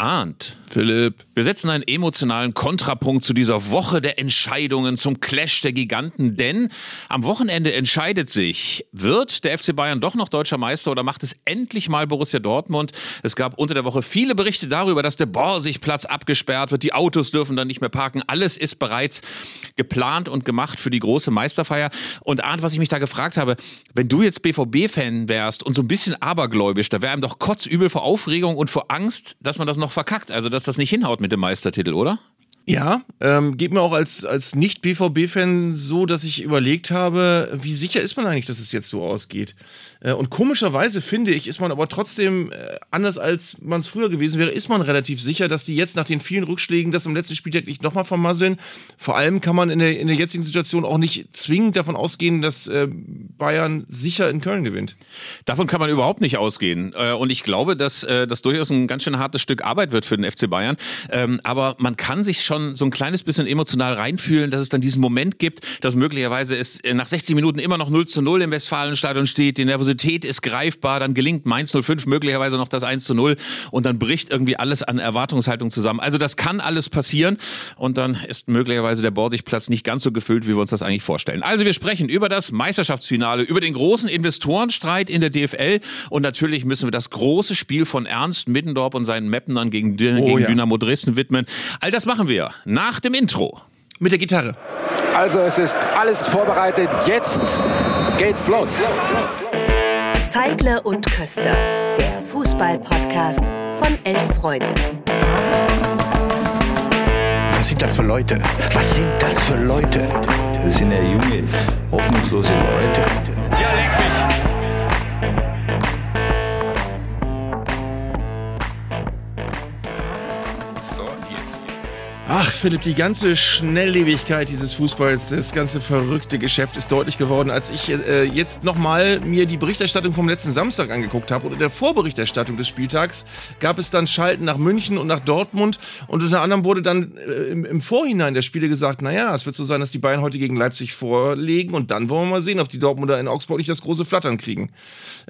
Arndt. Philipp. Wir setzen einen emotionalen Kontrapunkt zu dieser Woche der Entscheidungen, zum Clash der Giganten, denn am Wochenende entscheidet sich, wird der FC Bayern doch noch deutscher Meister oder macht es endlich mal Borussia Dortmund? Es gab unter der Woche viele Berichte darüber, dass der Borsigplatz abgesperrt wird, die Autos dürfen dann nicht mehr parken, alles ist bereits geplant und gemacht für die große Meisterfeier. Und Arndt, was ich mich da gefragt habe, wenn du jetzt BVB-Fan wärst und so ein bisschen abergläubisch, da wäre einem doch kotzübel vor Aufregung und vor Angst, dass man das noch verkackt, also dass das nicht hinhaut mit dem Meistertitel, oder? Ja, ähm, geht mir auch als, als Nicht-BVB-Fan so, dass ich überlegt habe, wie sicher ist man eigentlich, dass es jetzt so ausgeht? Äh, und komischerweise finde ich, ist man aber trotzdem äh, anders als man es früher gewesen wäre, ist man relativ sicher, dass die jetzt nach den vielen Rückschlägen das am letzten Spieltag nicht nochmal vermasseln. Vor allem kann man in der, in der jetzigen Situation auch nicht zwingend davon ausgehen, dass äh, Bayern sicher in Köln gewinnt. Davon kann man überhaupt nicht ausgehen. Und ich glaube, dass das durchaus ein ganz schön hartes Stück Arbeit wird für den FC Bayern. Ähm, aber man kann sich schon so ein kleines bisschen emotional reinfühlen, dass es dann diesen Moment gibt, dass möglicherweise es nach 60 Minuten immer noch 0 zu 0 im Westfalenstadion steht, die Nervosität Nervosität ist greifbar, dann gelingt Mainz 05 möglicherweise noch das 1 zu 0 und dann bricht irgendwie alles an Erwartungshaltung zusammen. Also das kann alles passieren und dann ist möglicherweise der Borsigplatz nicht ganz so gefüllt, wie wir uns das eigentlich vorstellen. Also wir sprechen über das Meisterschaftsfinale, über den großen Investorenstreit in der DFL und natürlich müssen wir das große Spiel von Ernst Middendorf und seinen Mappenern gegen, oh, gegen ja. Dynamo Dresden widmen. All das machen wir nach dem Intro. Mit der Gitarre. Also es ist alles vorbereitet. Jetzt geht's los. Zeigler und Köster, der Fußball-Podcast von elf Freunden. Was sind das für Leute? Was sind das für Leute? Das sind ja junge, hoffnungslose Leute. Ja, Ach, Philipp, die ganze Schnelllebigkeit dieses Fußballs, das ganze verrückte Geschäft ist deutlich geworden, als ich äh, jetzt nochmal mir die Berichterstattung vom letzten Samstag angeguckt habe. Oder der Vorberichterstattung des Spieltags gab es dann Schalten nach München und nach Dortmund. Und unter anderem wurde dann äh, im, im, Vorhinein der Spiele gesagt, naja, es wird so sein, dass die Bayern heute gegen Leipzig vorlegen. Und dann wollen wir mal sehen, ob die Dortmunder in Augsburg nicht das große Flattern kriegen.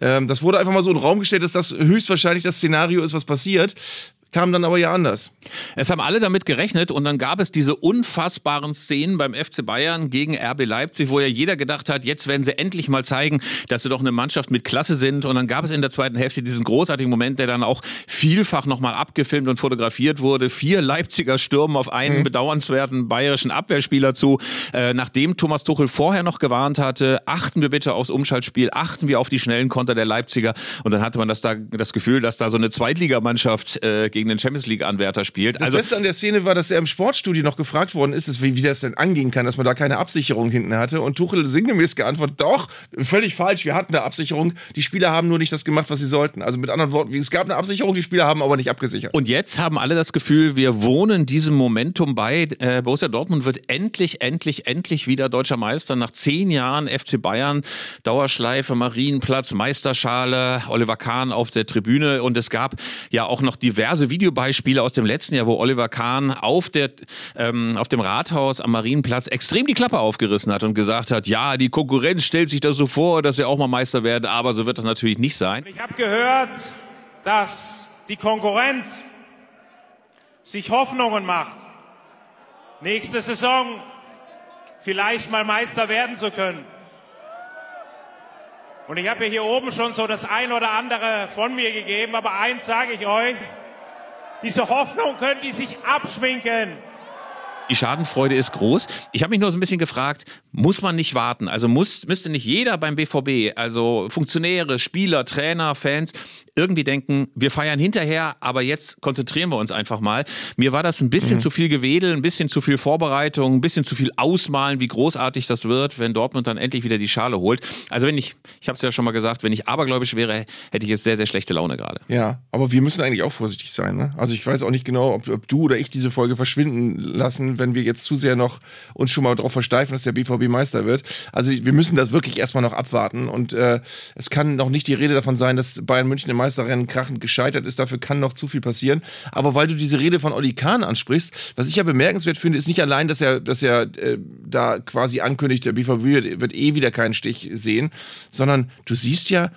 Ähm, das wurde einfach mal so in den Raum gestellt, dass das höchstwahrscheinlich das Szenario ist, was passiert kam dann aber ja anders. Es haben alle damit gerechnet und dann gab es diese unfassbaren Szenen beim FC Bayern gegen RB Leipzig, wo ja jeder gedacht hat, jetzt werden sie endlich mal zeigen, dass sie doch eine Mannschaft mit Klasse sind und dann gab es in der zweiten Hälfte diesen großartigen Moment, der dann auch vielfach nochmal abgefilmt und fotografiert wurde. Vier Leipziger stürmen auf einen mhm. bedauernswerten bayerischen Abwehrspieler zu, äh, nachdem Thomas Tuchel vorher noch gewarnt hatte, achten wir bitte aufs Umschaltspiel, achten wir auf die schnellen Konter der Leipziger und dann hatte man das da das Gefühl, dass da so eine Zweitligamannschaft äh, gegen den Champions League-Anwärter spielt. Das also, Beste an der Szene war, dass er im Sportstudio noch gefragt worden ist, wie, wie das denn angehen kann, dass man da keine Absicherung hinten hatte. Und Tuchel sinngemäß geantwortet, doch, völlig falsch, wir hatten eine Absicherung. Die Spieler haben nur nicht das gemacht, was sie sollten. Also mit anderen Worten, es gab eine Absicherung, die Spieler haben aber nicht abgesichert. Und jetzt haben alle das Gefühl, wir wohnen diesem Momentum bei. Äh, Borussia Dortmund wird endlich, endlich, endlich wieder deutscher Meister. Nach zehn Jahren FC Bayern, Dauerschleife, Marienplatz, Meisterschale, Oliver Kahn auf der Tribüne. Und es gab ja auch noch diverse Videobeispiele aus dem letzten Jahr, wo Oliver Kahn auf, der, ähm, auf dem Rathaus am Marienplatz extrem die Klappe aufgerissen hat und gesagt hat, ja, die Konkurrenz stellt sich das so vor, dass sie auch mal Meister werden, aber so wird das natürlich nicht sein. Ich habe gehört, dass die Konkurrenz sich Hoffnungen macht, nächste Saison vielleicht mal Meister werden zu können. Und ich habe ja hier oben schon so das ein oder andere von mir gegeben, aber eins sage ich euch, diese Hoffnung können die sich abschminken. Die Schadenfreude ist groß. Ich habe mich nur so ein bisschen gefragt, muss man nicht warten? Also muss, müsste nicht jeder beim BVB, also Funktionäre, Spieler, Trainer, Fans, irgendwie denken, wir feiern hinterher, aber jetzt konzentrieren wir uns einfach mal. Mir war das ein bisschen mhm. zu viel Gewedel, ein bisschen zu viel Vorbereitung, ein bisschen zu viel Ausmalen, wie großartig das wird, wenn Dortmund dann endlich wieder die Schale holt. Also wenn ich, ich habe es ja schon mal gesagt, wenn ich abergläubisch wäre, hätte ich jetzt sehr, sehr schlechte Laune gerade. Ja, aber wir müssen eigentlich auch vorsichtig sein. Ne? Also ich weiß auch nicht genau, ob, ob du oder ich diese Folge verschwinden lassen, wenn wir jetzt zu sehr noch uns schon mal darauf versteifen, dass der BVB Meister wird. Also wir müssen das wirklich erstmal noch abwarten und äh, es kann noch nicht die Rede davon sein, dass Bayern München im Meisterrennen krachend gescheitert ist. Dafür kann noch zu viel passieren. Aber weil du diese Rede von Oli Kahn ansprichst, was ich ja bemerkenswert finde, ist nicht allein, dass er, dass er äh, da quasi ankündigt, der BVB wird, wird eh wieder keinen Stich sehen, sondern du siehst ja,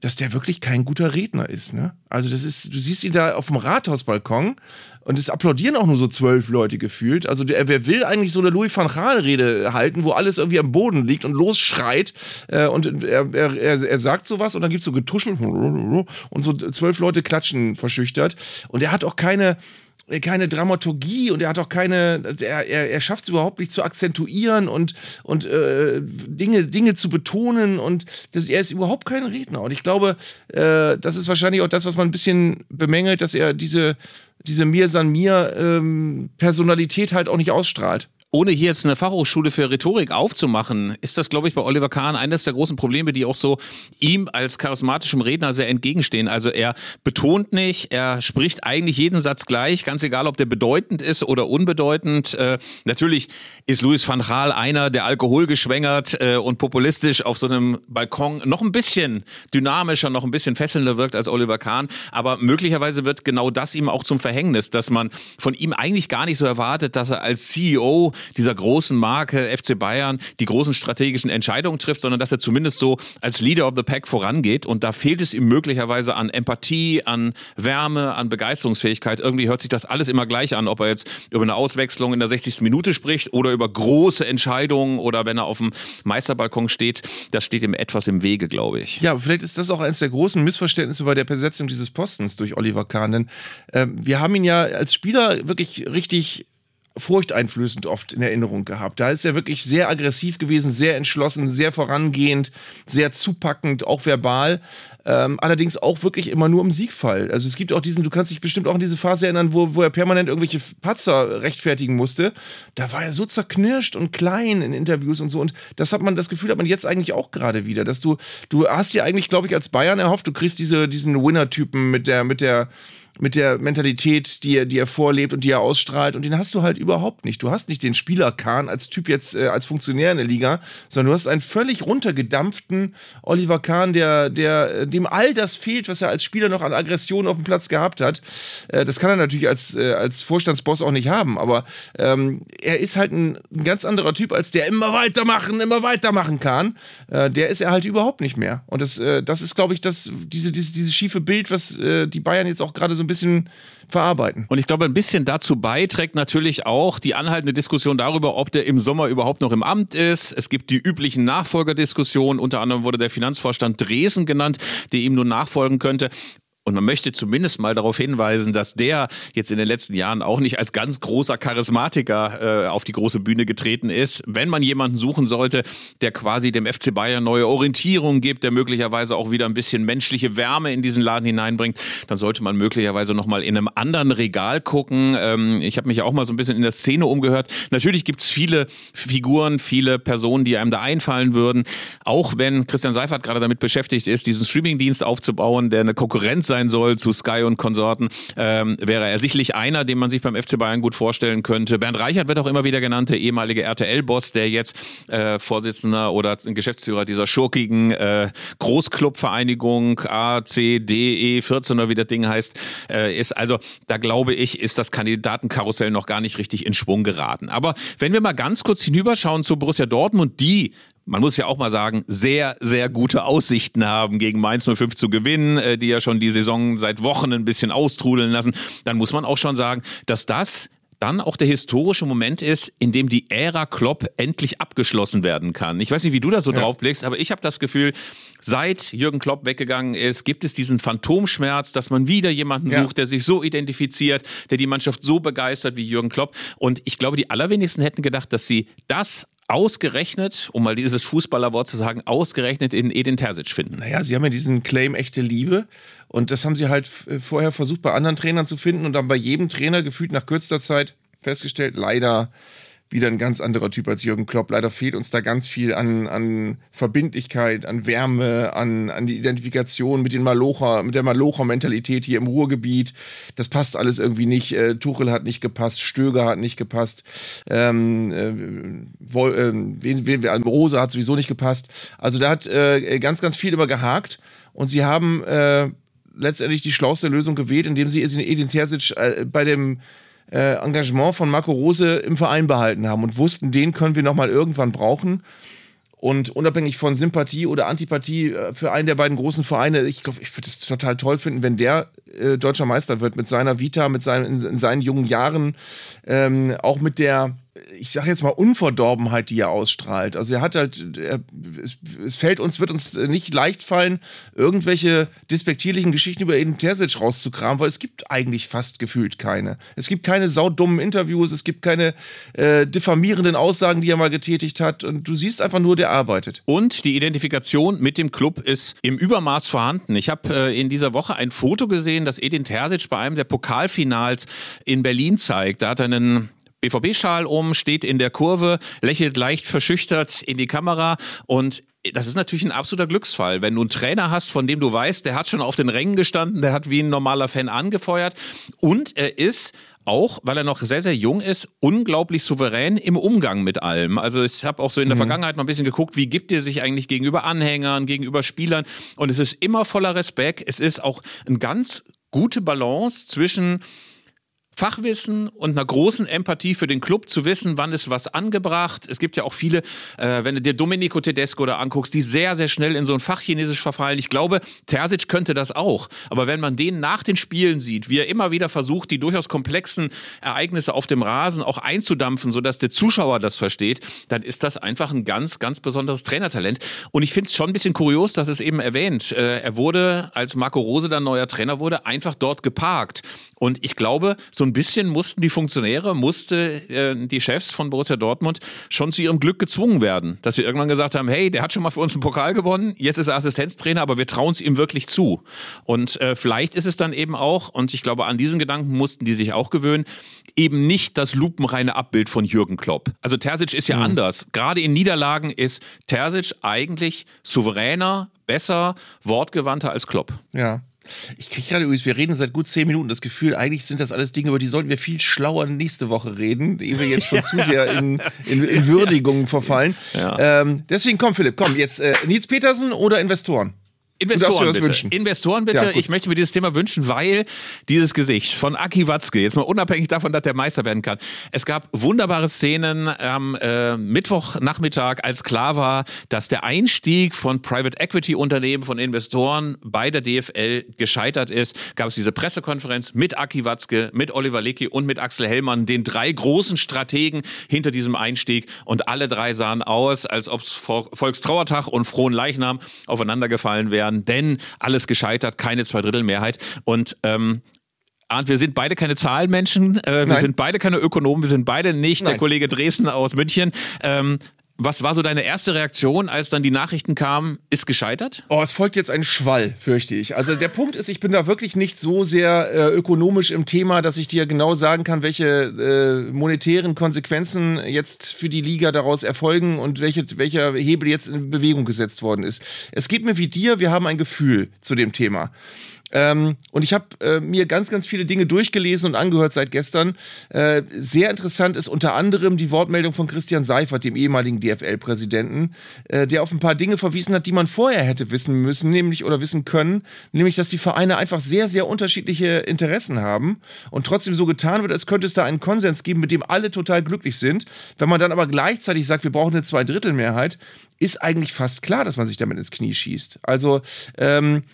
dass der wirklich kein guter Redner ist. Ne? Also das ist, du siehst ihn da auf dem Rathausbalkon und es applaudieren auch nur so zwölf Leute gefühlt. Also der, wer will eigentlich so eine Louis van Gaal Rede halten, wo alles irgendwie am Boden liegt und losschreit äh, und er, er, er, sagt sowas und dann gibt es so Getuschel und so zwölf Leute klatschen verschüchtert und er hat auch keine keine Dramaturgie und er hat auch keine, er, er, er schafft es überhaupt nicht zu akzentuieren und, und äh, Dinge, Dinge zu betonen und das, er ist überhaupt kein Redner. Und ich glaube, äh, das ist wahrscheinlich auch das, was man ein bisschen bemängelt, dass er diese, diese Mir San Mir ähm, halt auch nicht ausstrahlt ohne hier jetzt eine Fachhochschule für Rhetorik aufzumachen, ist das, glaube ich, bei Oliver Kahn eines der großen Probleme, die auch so ihm als charismatischem Redner sehr entgegenstehen. Also er betont nicht, er spricht eigentlich jeden Satz gleich, ganz egal, ob der bedeutend ist oder unbedeutend. Äh, natürlich ist Louis van Gaal einer, der alkoholgeschwängert äh, und populistisch auf so einem Balkon noch ein bisschen dynamischer, noch ein bisschen fesselnder wirkt als Oliver Kahn. Aber möglicherweise wird genau das ihm auch zum Verhängnis, dass man von ihm eigentlich gar nicht so erwartet, dass er als CEO dieser großen Marke FC Bayern die großen strategischen Entscheidungen trifft, sondern dass er zumindest so als Leader of the Pack vorangeht. Und da fehlt es ihm möglicherweise an Empathie, an Wärme, an Begeisterungsfähigkeit. Irgendwie hört sich das alles immer gleich an, ob er jetzt über eine Auswechslung in der 60. Minute spricht oder über große Entscheidungen oder wenn er auf dem Meisterbalkon steht. Das steht ihm etwas im Wege, glaube ich. Ja, vielleicht ist das auch eines der großen Missverständnisse bei der Besetzung dieses Postens durch Oliver Kahn. Denn äh, wir haben ihn ja als Spieler wirklich richtig furchteinflößend oft in Erinnerung gehabt. Da ist er wirklich sehr aggressiv gewesen, sehr entschlossen, sehr vorangehend, sehr zupackend, auch verbal. Ähm, allerdings auch wirklich immer nur im Siegfall. Also es gibt auch diesen, du kannst dich bestimmt auch an diese Phase erinnern, wo, wo er permanent irgendwelche Patzer rechtfertigen musste. Da war er so zerknirscht und klein in Interviews und so. Und das hat man, das Gefühl hat man jetzt eigentlich auch gerade wieder, dass du, du hast dir eigentlich, glaube ich, als Bayern erhofft, du kriegst diese, diesen Winner-Typen mit der, mit der, mit der Mentalität, die er, die er vorlebt und die er ausstrahlt. Und den hast du halt überhaupt nicht. Du hast nicht den Spieler Kahn als Typ jetzt äh, als Funktionär in der Liga, sondern du hast einen völlig runtergedampften Oliver Kahn, der, der, dem all das fehlt, was er als Spieler noch an Aggression auf dem Platz gehabt hat. Äh, das kann er natürlich als, äh, als Vorstandsboss auch nicht haben, aber ähm, er ist halt ein, ein, ganz anderer Typ als der immer weitermachen, immer weitermachen kann. Äh, der ist er halt überhaupt nicht mehr. Und das, äh, das ist, glaube ich, das, diese, diese, dieses schiefe Bild, was äh, die Bayern jetzt auch gerade so ein bisschen verarbeiten. Und ich glaube, ein bisschen dazu beiträgt natürlich auch die anhaltende Diskussion darüber, ob der im Sommer überhaupt noch im Amt ist. Es gibt die üblichen Nachfolgerdiskussionen. Unter anderem wurde der Finanzvorstand Dresen genannt, der ihm nun nachfolgen könnte. Und man möchte zumindest mal darauf hinweisen, dass der jetzt in den letzten Jahren auch nicht als ganz großer Charismatiker äh, auf die große Bühne getreten ist. Wenn man jemanden suchen sollte, der quasi dem FC Bayern neue Orientierung gibt, der möglicherweise auch wieder ein bisschen menschliche Wärme in diesen Laden hineinbringt, dann sollte man möglicherweise nochmal in einem anderen Regal gucken. Ähm, ich habe mich ja auch mal so ein bisschen in der Szene umgehört. Natürlich gibt es viele Figuren, viele Personen, die einem da einfallen würden. Auch wenn Christian Seifert gerade damit beschäftigt ist, diesen Streamingdienst aufzubauen, der eine Konkurrenz sein sein soll zu Sky und Konsorten, ähm, wäre er sicherlich einer, den man sich beim FC Bayern gut vorstellen könnte. Bernd Reichert wird auch immer wieder genannt, der ehemalige RTL-Boss, der jetzt äh, Vorsitzender oder Geschäftsführer dieser schurkigen äh, Großclubvereinigung A, C, D, E 14 oder wie das Ding heißt, äh, ist. Also da glaube ich, ist das Kandidatenkarussell noch gar nicht richtig in Schwung geraten. Aber wenn wir mal ganz kurz hinüberschauen zu Borussia Dortmund, die man muss ja auch mal sagen, sehr, sehr gute Aussichten haben, gegen Mainz 05 zu gewinnen, äh, die ja schon die Saison seit Wochen ein bisschen austrudeln lassen, dann muss man auch schon sagen, dass das dann auch der historische Moment ist, in dem die Ära Klopp endlich abgeschlossen werden kann. Ich weiß nicht, wie du da so ja. drauf blickst, aber ich habe das Gefühl, seit Jürgen Klopp weggegangen ist, gibt es diesen Phantomschmerz, dass man wieder jemanden ja. sucht, der sich so identifiziert, der die Mannschaft so begeistert wie Jürgen Klopp. Und ich glaube, die allerwenigsten hätten gedacht, dass sie das ausgerechnet, um mal dieses Fußballerwort zu sagen, ausgerechnet in Edin Terzic finden? Naja, sie haben ja diesen Claim echte Liebe und das haben sie halt vorher versucht bei anderen Trainern zu finden und dann bei jedem Trainer gefühlt nach kürzester Zeit festgestellt, leider wieder ein ganz anderer Typ als Jürgen Klopp. Leider fehlt uns da ganz viel an, an Verbindlichkeit, an Wärme, an, an die Identifikation mit, den Malocher, mit der Malocher-Mentalität hier im Ruhrgebiet. Das passt alles irgendwie nicht. Äh, Tuchel hat nicht gepasst, Stöger hat nicht gepasst, ähm, äh, Wol, äh, wen, wen, Rose hat sowieso nicht gepasst. Also da hat äh, ganz, ganz viel immer gehakt und sie haben äh, letztendlich die schlauste Lösung gewählt, indem sie Edin Terzic äh, bei dem äh, Engagement von Marco Rose im Verein behalten haben und wussten, den können wir nochmal irgendwann brauchen. Und unabhängig von Sympathie oder Antipathie äh, für einen der beiden großen Vereine, ich glaube, ich würde es total toll finden, wenn der äh, deutscher Meister wird mit seiner Vita, mit seinen, in, in seinen jungen Jahren, ähm, auch mit der ich sage jetzt mal Unverdorbenheit, die er ausstrahlt. Also er hat halt, er, es, fällt uns, wird uns nicht leicht fallen, irgendwelche despektierlichen Geschichten über Eden Terzic rauszukramen, weil es gibt eigentlich fast gefühlt keine. Es gibt keine saudummen Interviews, es gibt keine äh, diffamierenden Aussagen, die er mal getätigt hat und du siehst einfach nur, der arbeitet. Und die Identifikation mit dem Club ist im Übermaß vorhanden. Ich habe äh, in dieser Woche ein Foto gesehen, das Edin Terzic bei einem der Pokalfinals in Berlin zeigt. Da hat er einen BVB-Schal um, steht in der Kurve, lächelt leicht verschüchtert in die Kamera und das ist natürlich ein absoluter Glücksfall, wenn du einen Trainer hast, von dem du weißt, der hat schon auf den Rängen gestanden, der hat wie ein normaler Fan angefeuert und er ist auch, weil er noch sehr, sehr jung ist, unglaublich souverän im Umgang mit allem. Also ich habe auch so in der mhm. Vergangenheit mal ein bisschen geguckt, wie gibt er sich eigentlich gegenüber Anhängern, gegenüber Spielern und es ist immer voller Respekt. Es ist auch eine ganz gute Balance zwischen Fachwissen und einer großen Empathie für den Club zu wissen, wann ist was angebracht. Es gibt ja auch viele, äh, wenn du dir Domenico Tedesco da anguckst, die sehr, sehr schnell in so ein Fachchinesisch verfallen. Ich glaube, Terzic könnte das auch. Aber wenn man den nach den Spielen sieht, wie er immer wieder versucht, die durchaus komplexen Ereignisse auf dem Rasen auch einzudampfen, sodass der Zuschauer das versteht, dann ist das einfach ein ganz, ganz besonderes Trainertalent. Und ich finde es schon ein bisschen kurios, dass es eben erwähnt. Äh, er wurde, als Marco Rose dann neuer Trainer wurde, einfach dort geparkt. Und ich glaube, so ein bisschen mussten die Funktionäre, musste äh, die Chefs von Borussia Dortmund schon zu ihrem Glück gezwungen werden, dass sie irgendwann gesagt haben, hey, der hat schon mal für uns einen Pokal gewonnen, jetzt ist er Assistenztrainer, aber wir trauen es ihm wirklich zu. Und äh, vielleicht ist es dann eben auch, und ich glaube, an diesen Gedanken mussten die sich auch gewöhnen, eben nicht das lupenreine Abbild von Jürgen Klopp. Also Terzic ist ja mhm. anders. Gerade in Niederlagen ist Terzic eigentlich souveräner, besser, wortgewandter als Klopp. Ja. Ich kriege gerade übrigens, wir reden seit gut zehn Minuten das Gefühl, eigentlich sind das alles Dinge, über die sollten wir viel schlauer nächste Woche reden, ehe wir jetzt schon zu sehr in, in, in Würdigungen verfallen. Ja. Ähm, deswegen komm, Philipp, komm, jetzt äh, Nils Petersen oder Investoren? Investoren bitte. Investoren bitte. Ja, ich möchte mir dieses Thema wünschen, weil dieses Gesicht von Aki Watzke, jetzt mal unabhängig davon, dass der Meister werden kann. Es gab wunderbare Szenen am äh, Mittwochnachmittag, als klar war, dass der Einstieg von Private Equity Unternehmen, von Investoren bei der DFL gescheitert ist. Gab es diese Pressekonferenz mit Aki Watzke, mit Oliver Leckie und mit Axel Hellmann, den drei großen Strategen hinter diesem Einstieg. Und alle drei sahen aus, als ob es Volkstrauertag und Frohen Leichnam aufeinander gefallen wären werden, denn alles gescheitert, keine Zweidrittelmehrheit. Und ähm, Arndt, wir sind beide keine Zahlenmenschen, äh, wir Nein. sind beide keine Ökonomen, wir sind beide nicht Nein. der Kollege Dresden aus München. Ähm, was war so deine erste Reaktion, als dann die Nachrichten kamen, ist gescheitert? Oh, es folgt jetzt ein Schwall, fürchte ich. Also der Punkt ist, ich bin da wirklich nicht so sehr äh, ökonomisch im Thema, dass ich dir genau sagen kann, welche äh, monetären Konsequenzen jetzt für die Liga daraus erfolgen und welche, welcher Hebel jetzt in Bewegung gesetzt worden ist. Es geht mir wie dir, wir haben ein Gefühl zu dem Thema. Ähm, und ich habe äh, mir ganz, ganz viele Dinge durchgelesen und angehört seit gestern. Äh, sehr interessant ist unter anderem die Wortmeldung von Christian Seifert, dem ehemaligen DFL-Präsidenten, äh, der auf ein paar Dinge verwiesen hat, die man vorher hätte wissen müssen, nämlich oder wissen können, nämlich, dass die Vereine einfach sehr, sehr unterschiedliche Interessen haben und trotzdem so getan wird, als könnte es da einen Konsens geben, mit dem alle total glücklich sind. Wenn man dann aber gleichzeitig sagt, wir brauchen eine Zweidrittelmehrheit, ist eigentlich fast klar, dass man sich damit ins Knie schießt. Also ähm,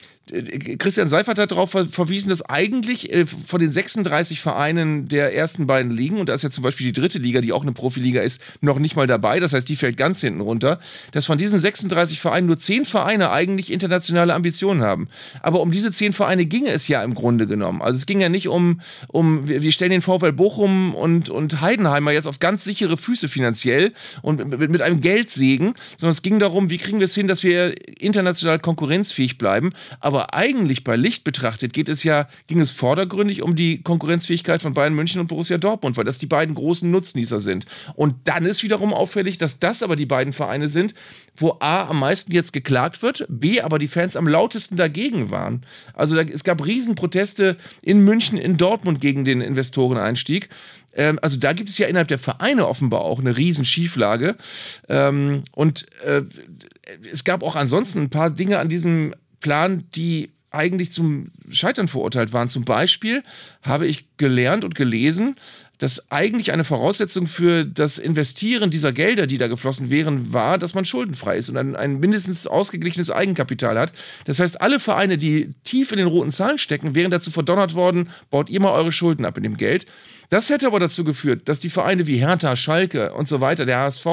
Christian Seifert hat darauf verwiesen, dass eigentlich äh, von den 36 Vereinen der ersten beiden Ligen, und da ist ja zum Beispiel die dritte Liga, die auch eine Profiliga ist, noch nicht mal dabei, das heißt, die fällt ganz hinten runter, dass von diesen 36 Vereinen nur 10 Vereine eigentlich internationale Ambitionen haben. Aber um diese 10 Vereine ginge es ja im Grunde genommen. Also es ging ja nicht um, um wir stellen den VfL Bochum und, und Heidenheimer jetzt auf ganz sichere Füße finanziell und mit, mit einem Geldsegen, sondern es ging darum, wie kriegen wir es hin, dass wir international konkurrenzfähig bleiben. Aber aber eigentlich bei Licht betrachtet geht es ja, ging es vordergründig um die Konkurrenzfähigkeit von Bayern München und Borussia Dortmund, weil das die beiden großen Nutznießer sind. Und dann ist wiederum auffällig, dass das aber die beiden Vereine sind, wo A am meisten jetzt geklagt wird, B aber die Fans am lautesten dagegen waren. Also da, es gab Riesenproteste in München, in Dortmund gegen den Investoreneinstieg ähm, also da gibt es ja innerhalb der Vereine offenbar auch eine Riesenschieflage. Ähm, und äh, es gab auch ansonsten ein paar Dinge an diesem Plan, die eigentlich zum Scheitern verurteilt waren. Zum Beispiel habe ich gelernt und gelesen, dass eigentlich eine Voraussetzung für das Investieren dieser Gelder, die da geflossen wären, war, dass man schuldenfrei ist und ein, ein mindestens ausgeglichenes Eigenkapital hat. Das heißt, alle Vereine, die tief in den roten Zahlen stecken, wären dazu verdonnert worden, baut ihr mal eure Schulden ab in dem Geld. Das hätte aber dazu geführt, dass die Vereine wie Hertha, Schalke und so weiter, der HSV,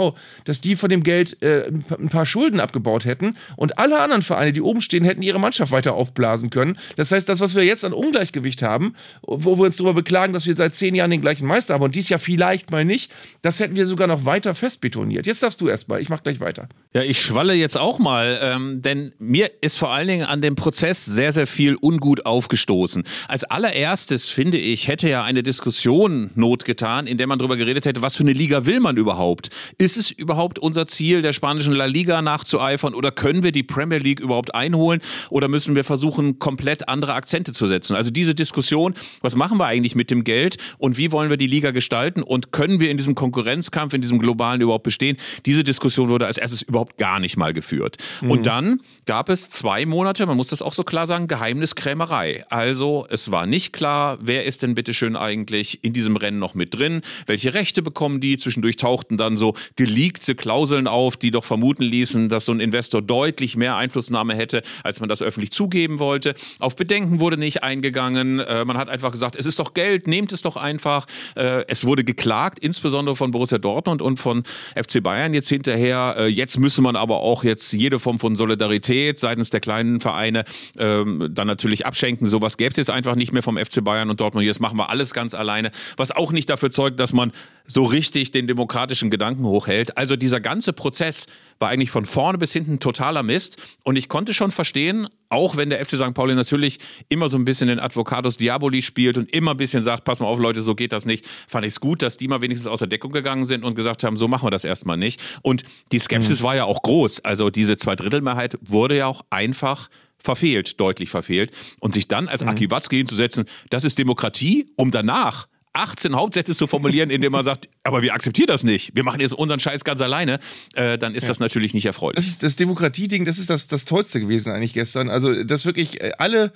dass die von dem Geld äh, ein paar Schulden abgebaut hätten und alle anderen Vereine, die oben stehen, hätten ihre Mannschaft weiter aufblasen können. Das heißt, das, was wir jetzt an Ungleichgewicht haben, wo wir uns darüber beklagen, dass wir seit zehn Jahren den gleichen Meister haben und dies Jahr vielleicht mal nicht, das hätten wir sogar noch weiter festbetoniert. Jetzt darfst du erstmal, ich mach gleich weiter. Ja, ich schwalle jetzt auch mal, ähm, denn mir ist vor allen Dingen an dem Prozess sehr, sehr viel ungut aufgestoßen. Als allererstes, finde ich, hätte ja eine Diskussion Not getan, in der man darüber geredet hätte, was für eine Liga will man überhaupt? Ist es überhaupt unser Ziel, der spanischen La Liga nachzueifern oder können wir die Premier League überhaupt einholen oder müssen wir versuchen, komplett andere Akzente zu setzen? Also diese Diskussion, was machen wir eigentlich mit dem Geld und wie wollen wir die Liga gestalten und können wir in diesem Konkurrenzkampf, in diesem globalen überhaupt bestehen? Diese Diskussion wurde als erstes überhaupt gar nicht mal geführt. Mhm. Und dann gab es zwei Monate, man muss das auch so klar sagen, Geheimniskrämerei. Also es war nicht klar, wer ist denn bitteschön eigentlich in diesem Rennen noch mit drin, welche Rechte bekommen die. Zwischendurch tauchten dann so geleakte Klauseln auf, die doch vermuten ließen, dass so ein Investor deutlich mehr Einflussnahme hätte, als man das öffentlich zugeben wollte. Auf Bedenken wurde nicht eingegangen. Äh, man hat einfach gesagt, es ist doch Geld, nehmt es doch einfach. Äh, es wurde geklagt, insbesondere von Borussia Dortmund und von FC Bayern jetzt hinterher. Äh, jetzt müsste man aber auch jetzt jede Form von Solidarität seitens der kleinen Vereine ähm, dann natürlich abschenken. Sowas gäbe es jetzt einfach nicht mehr vom FC Bayern und Dortmund. Jetzt machen wir alles ganz alleine, was auch nicht dafür zeugt, dass man so richtig den demokratischen Gedanken hochhält. Also dieser ganze Prozess war eigentlich von vorne bis hinten totaler Mist. Und ich konnte schon verstehen, auch wenn der FC St. Pauli natürlich immer so ein bisschen den Advocatus Diaboli spielt und immer ein bisschen sagt, pass mal auf Leute, so geht das nicht, fand ich es gut, dass die mal wenigstens aus der Deckung gegangen sind und gesagt haben, so machen wir das erstmal nicht. Und die Skepsis mhm. war ja auch groß. Also diese Zweidrittelmehrheit wurde ja auch einfach verfehlt, deutlich verfehlt. Und sich dann als mhm. Aki Watzke hinzusetzen, das ist Demokratie, um danach 18 Hauptsätze zu formulieren, indem man sagt, aber wir akzeptieren das nicht, wir machen jetzt unseren Scheiß ganz alleine, äh, dann ist ja. das natürlich nicht erfreulich. Das ist das Demokratieding, das ist das, das Tollste gewesen eigentlich gestern. Also, dass wirklich äh, alle,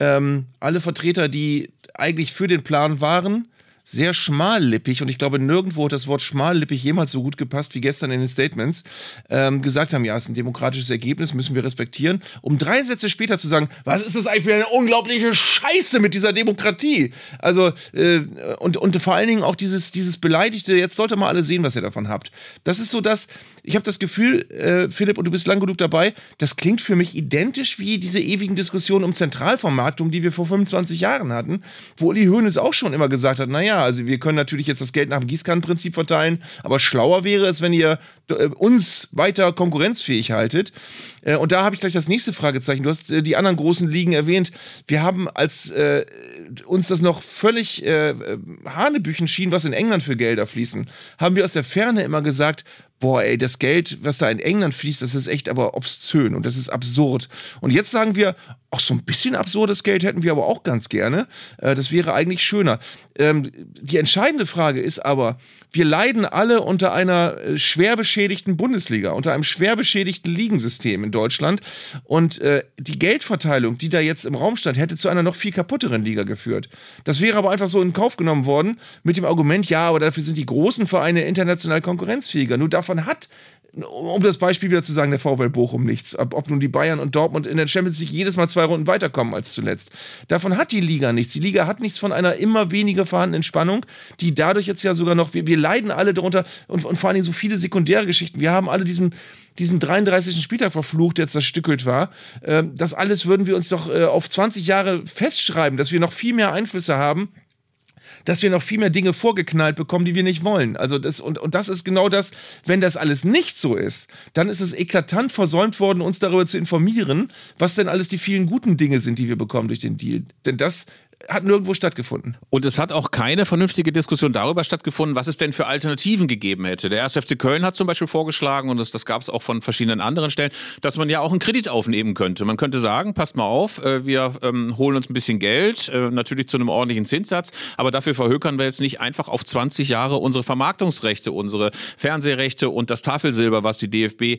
ähm, alle Vertreter, die eigentlich für den Plan waren, sehr schmallippig und ich glaube, nirgendwo hat das Wort schmallippig jemals so gut gepasst wie gestern in den Statements, ähm, gesagt haben, ja, es ist ein demokratisches Ergebnis, müssen wir respektieren, um drei Sätze später zu sagen, was ist das eigentlich für eine unglaubliche Scheiße mit dieser Demokratie? Also, äh, und, und vor allen Dingen auch dieses, dieses Beleidigte, jetzt sollte mal alle sehen, was ihr davon habt. Das ist so das, ich habe das Gefühl, äh, Philipp, und du bist lang genug dabei, das klingt für mich identisch wie diese ewigen Diskussionen um Zentralvermarktung, die wir vor 25 Jahren hatten, wo Uli Hoeneß auch schon immer gesagt hat, naja, also wir können natürlich jetzt das Geld nach dem Gießkannenprinzip verteilen, aber schlauer wäre es, wenn ihr äh, uns weiter konkurrenzfähig haltet. Äh, und da habe ich gleich das nächste Fragezeichen. Du hast äh, die anderen großen Ligen erwähnt. Wir haben, als äh, uns das noch völlig äh, Hanebüchen schien, was in England für Gelder fließen, haben wir aus der Ferne immer gesagt, boah, ey, das Geld, was da in England fließt, das ist echt aber obszön und das ist absurd. Und jetzt sagen wir, auch so ein bisschen absurdes Geld hätten wir aber auch ganz gerne. Äh, das wäre eigentlich schöner. Ähm, die entscheidende Frage ist aber, wir leiden alle unter einer äh, schwer beschädigten Bundesliga, unter einem schwer beschädigten Ligensystem in Deutschland. Und äh, die Geldverteilung, die da jetzt im Raum stand, hätte zu einer noch viel kaputteren Liga geführt. Das wäre aber einfach so in Kauf genommen worden mit dem Argument, ja, aber dafür sind die großen Vereine international konkurrenzfähiger. Nur davon davon hat, um das Beispiel wieder zu sagen, der VfL Bochum nichts. Ob, nun die Bayern und Dortmund in der Champions League jedes Mal zwei Runden weiterkommen als zuletzt. Davon hat die Liga nichts. Die Liga hat nichts von einer immer weniger vorhandenen Spannung, die dadurch jetzt ja sogar noch, wir, wir leiden alle darunter und, und vor Dingen so viele sekundäre Geschichten. Wir haben alle diesen, diesen 33. Spieltag verflucht, der zerstückelt war. Ähm, das alles würden wir uns doch äh, auf 20 Jahre festschreiben, dass wir noch viel mehr Einflüsse haben dass wir noch viel mehr Dinge vorgeknallt bekommen, die wir nicht wollen. Also das, und, und das ist genau das, wenn das alles nicht so ist, dann ist es eklatant versäumt worden, uns darüber zu informieren, was denn alles die vielen guten Dinge sind, die wir bekommen durch den Deal. Denn das hat nirgendwo stattgefunden. Und es hat auch keine vernünftige Diskussion darüber stattgefunden, was es denn für Alternativen gegeben hätte. Der 1. FC Köln hat zum Beispiel vorgeschlagen, und das, das gab es auch von verschiedenen anderen Stellen, dass man ja auch einen Kredit aufnehmen könnte. Man könnte sagen, passt mal auf, äh, wir ähm, holen uns ein bisschen Geld, äh, natürlich zu einem ordentlichen Zinssatz, aber dafür verhökern wir jetzt nicht einfach auf 20 Jahre unsere Vermarktungsrechte, unsere Fernsehrechte und das Tafelsilber, was die DFB, äh,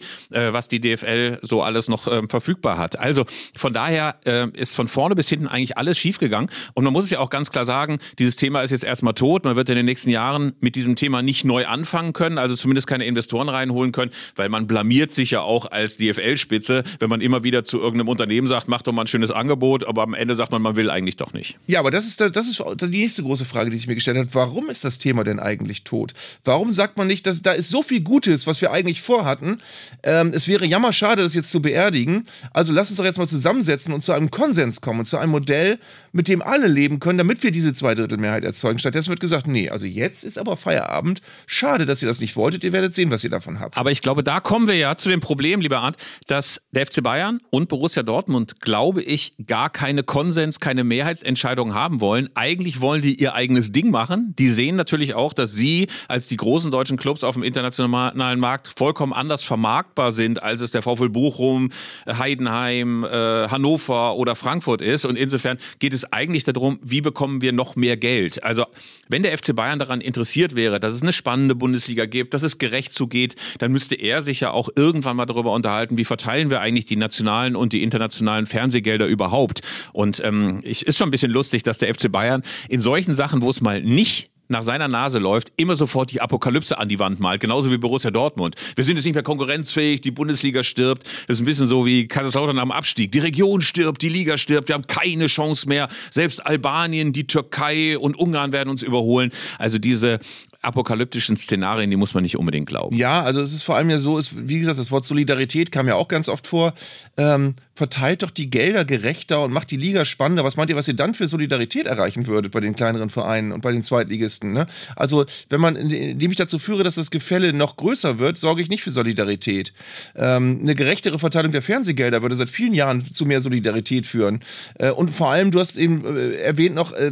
was die DFL so alles noch ähm, verfügbar hat. Also von daher äh, ist von vorne bis hinten eigentlich alles schiefgegangen. Und man muss es ja auch ganz klar sagen, dieses Thema ist jetzt erstmal tot. Man wird in den nächsten Jahren mit diesem Thema nicht neu anfangen können, also zumindest keine Investoren reinholen können, weil man blamiert sich ja auch als DFL-Spitze, wenn man immer wieder zu irgendeinem Unternehmen sagt, mach doch mal ein schönes Angebot, aber am Ende sagt man, man will eigentlich doch nicht. Ja, aber das ist, das ist die nächste große Frage, die sich mir gestellt hat. Warum ist das Thema denn eigentlich tot? Warum sagt man nicht, dass da ist so viel Gutes, was wir eigentlich vorhatten? Ähm, es wäre jammerschade, das jetzt zu beerdigen. Also lass uns doch jetzt mal zusammensetzen und zu einem Konsens kommen, zu einem Modell, mit dem alle leben können, damit wir diese Zweidrittelmehrheit erzeugen. Stattdessen wird gesagt, nee, also jetzt ist aber Feierabend. Schade, dass ihr das nicht wolltet. Ihr werdet sehen, was ihr davon habt. Aber ich glaube, da kommen wir ja zu dem Problem, lieber Arndt, dass der FC Bayern und Borussia Dortmund, glaube ich, gar keine Konsens, keine Mehrheitsentscheidung haben wollen. Eigentlich wollen die ihr eigenes Ding machen. Die sehen natürlich auch, dass sie als die großen deutschen Clubs auf dem internationalen Markt vollkommen anders vermarktbar sind, als es der VfL Bochum, Heidenheim, äh, Hannover oder Frankfurt ist. Und insofern geht es eigentlich darum, wie bekommen wir noch mehr Geld. Also wenn der FC Bayern daran interessiert wäre, dass es eine spannende Bundesliga gibt, dass es gerecht zugeht, dann müsste er sich ja auch irgendwann mal darüber unterhalten, wie verteilen wir eigentlich die nationalen und die internationalen Fernsehgelder überhaupt. Und ähm, ich, ist schon ein bisschen lustig, dass der FC Bayern in solchen Sachen, wo es mal nicht nach seiner Nase läuft, immer sofort die Apokalypse an die Wand malt, genauso wie Borussia Dortmund. Wir sind jetzt nicht mehr konkurrenzfähig, die Bundesliga stirbt. Das ist ein bisschen so wie Kaiserslautern am Abstieg. Die Region stirbt, die Liga stirbt, wir haben keine Chance mehr. Selbst Albanien, die Türkei und Ungarn werden uns überholen. Also diese apokalyptischen Szenarien, die muss man nicht unbedingt glauben. Ja, also es ist vor allem ja so, ist, wie gesagt, das Wort Solidarität kam ja auch ganz oft vor. Ähm, verteilt doch die Gelder gerechter und macht die Liga spannender. Was meint ihr, was ihr dann für Solidarität erreichen würdet bei den kleineren Vereinen und bei den Zweitligisten? Ne? Also, wenn man, indem ich dazu führe, dass das Gefälle noch größer wird, sorge ich nicht für Solidarität. Ähm, eine gerechtere Verteilung der Fernsehgelder würde seit vielen Jahren zu mehr Solidarität führen. Äh, und vor allem, du hast eben äh, erwähnt noch, äh,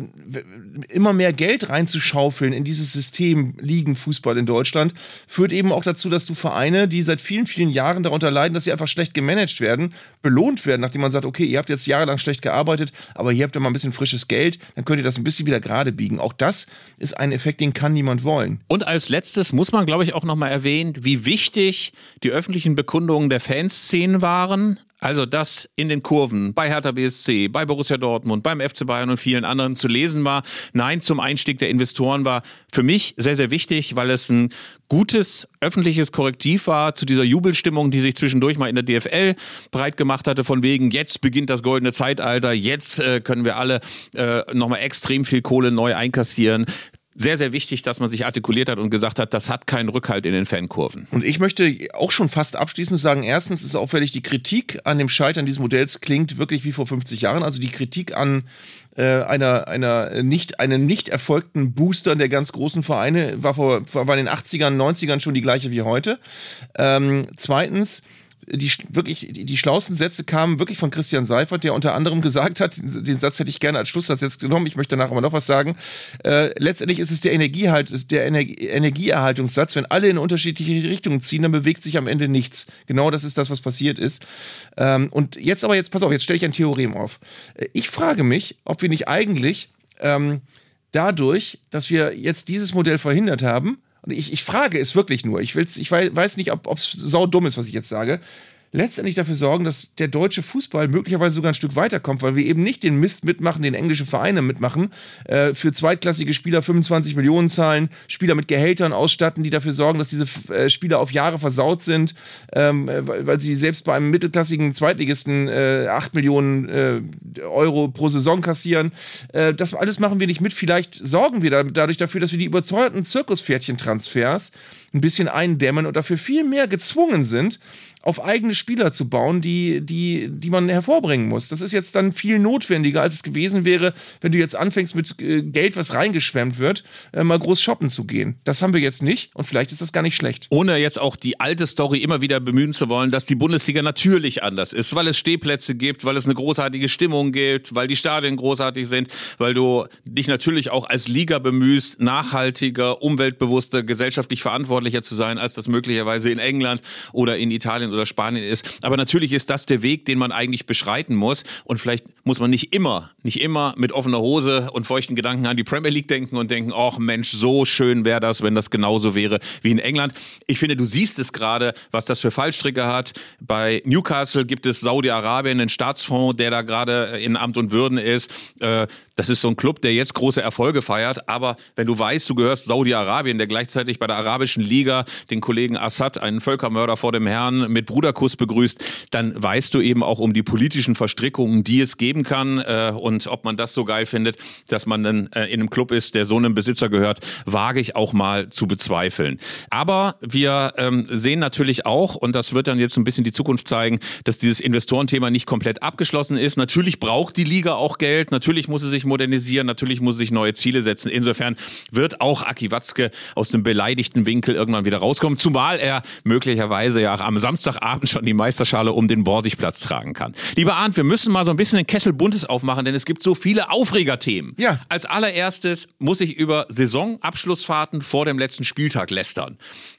immer mehr Geld reinzuschaufeln in dieses System Ligenfußball in Deutschland, führt eben auch dazu, dass du Vereine, die seit vielen, vielen Jahren darunter leiden, dass sie einfach schlecht gemanagt werden, belohnt belohnt werden, nachdem man sagt, okay, ihr habt jetzt jahrelang schlecht gearbeitet, aber hier habt ihr mal ein bisschen frisches Geld, dann könnt ihr das ein bisschen wieder gerade biegen. Auch das ist ein Effekt, den kann niemand wollen. Und als letztes muss man, glaube ich, auch nochmal erwähnen, wie wichtig die öffentlichen Bekundungen der Fanszenen waren. Also, dass in den Kurven bei Hertha BSC, bei Borussia Dortmund, beim FC Bayern und vielen anderen zu lesen war, Nein zum Einstieg der Investoren war für mich sehr, sehr wichtig, weil es ein gutes öffentliches Korrektiv war zu dieser Jubelstimmung, die sich zwischendurch mal in der DFL breit gemacht hatte, von wegen, jetzt beginnt das goldene Zeitalter, jetzt äh, können wir alle äh, nochmal extrem viel Kohle neu einkassieren sehr, sehr wichtig, dass man sich artikuliert hat und gesagt hat, das hat keinen Rückhalt in den Fankurven. Und ich möchte auch schon fast abschließend sagen, erstens ist auffällig, die Kritik an dem Scheitern dieses Modells klingt wirklich wie vor 50 Jahren. Also die Kritik an äh, einer, einer nicht, einem nicht erfolgten Booster der ganz großen Vereine war, vor, war in den 80ern, 90ern schon die gleiche wie heute. Ähm, zweitens, die wirklich die, die schlauesten Sätze kamen wirklich von Christian Seifert, der unter anderem gesagt hat, den Satz hätte ich gerne als Schlusssatz jetzt genommen, ich möchte danach aber noch was sagen. Äh, letztendlich ist es der Energiehalt, der Energie, Energieerhaltungssatz, wenn alle in unterschiedliche Richtungen ziehen, dann bewegt sich am Ende nichts. Genau das ist das, was passiert ist. Ähm, und jetzt aber jetzt pass auf, jetzt stelle ich ein Theorem auf. Äh, ich frage mich, ob wir nicht eigentlich ähm, dadurch, dass wir jetzt dieses Modell verhindert haben, und ich, ich frage es wirklich nur, ich, will's, ich weiß nicht, ob es sau dumm ist, was ich jetzt sage, letztendlich dafür sorgen, dass der deutsche Fußball möglicherweise sogar ein Stück weiterkommt, weil wir eben nicht den Mist mitmachen, den englische Vereine mitmachen, äh, für zweitklassige Spieler 25 Millionen zahlen, Spieler mit Gehältern ausstatten, die dafür sorgen, dass diese äh, Spieler auf Jahre versaut sind, ähm, weil, weil, sie selbst bei einem mittelklassigen Zweitligisten äh, 8 Millionen äh, Euro pro Saison kassieren. Äh, das alles machen wir nicht mit. Vielleicht sorgen wir da, dadurch dafür, dass wir die überteuerten Zirkuspferdchen-Transfers ein bisschen eindämmen und dafür viel mehr gezwungen sind, auf eigene Spieler zu bauen, die, die, die man hervorbringen muss. Das ist jetzt dann viel notwendiger, als es gewesen wäre, wenn du jetzt anfängst mit äh, Geld, was reingeschwemmt wird, äh, mal groß shoppen zu gehen. Das haben wir jetzt nicht und vielleicht ist das gar nicht schlecht. Ohne jetzt auch die alte Story immer wieder bemühen zu wollen, dass die Bundesliga natürlich anders ist, weil es Stehplätze gibt, weil es eine großartige Stimmung gibt, weil die Stadien großartig sind, weil du dich natürlich auch als Liga bemühst, nachhaltiger, umweltbewusster, gesellschaftlich verantwortlicher zu sein, als das möglicherweise in England oder in Italien oder Spanien ist. Aber natürlich ist das der Weg, den man eigentlich beschreiten muss. Und vielleicht muss man nicht immer, nicht immer mit offener Hose und feuchten Gedanken an die Premier League denken und denken, ach Mensch, so schön wäre das, wenn das genauso wäre wie in England. Ich finde, du siehst es gerade, was das für Fallstricke hat. Bei Newcastle gibt es Saudi-Arabien, einen Staatsfonds, der da gerade in Amt und Würden ist. Äh, das ist so ein Club, der jetzt große Erfolge feiert. Aber wenn du weißt, du gehörst Saudi-Arabien, der gleichzeitig bei der arabischen Liga den Kollegen Assad, einen Völkermörder vor dem Herrn, mit Bruderkuss begrüßt, dann weißt du eben auch um die politischen Verstrickungen, die es geben kann äh, und ob man das so geil findet, dass man dann äh, in einem Club ist, der so einem Besitzer gehört, wage ich auch mal zu bezweifeln. Aber wir ähm, sehen natürlich auch, und das wird dann jetzt ein bisschen die Zukunft zeigen, dass dieses Investorenthema nicht komplett abgeschlossen ist. Natürlich braucht die Liga auch Geld, natürlich muss sie sich modernisieren, natürlich muss sie sich neue Ziele setzen. Insofern wird auch Aki Watzke aus dem beleidigten Winkel irgendwann wieder rauskommen, zumal er möglicherweise ja am Samstagabend schon die Meisterschale um den Bordigplatz tragen kann. Lieber Arndt, wir müssen mal so ein bisschen den Kessel Buntes aufmachen, denn es gibt so viele Aufregerthemen. Ja. Als allererstes muss ich über Saisonabschlussfahrten vor dem letzten Spieltag lästern.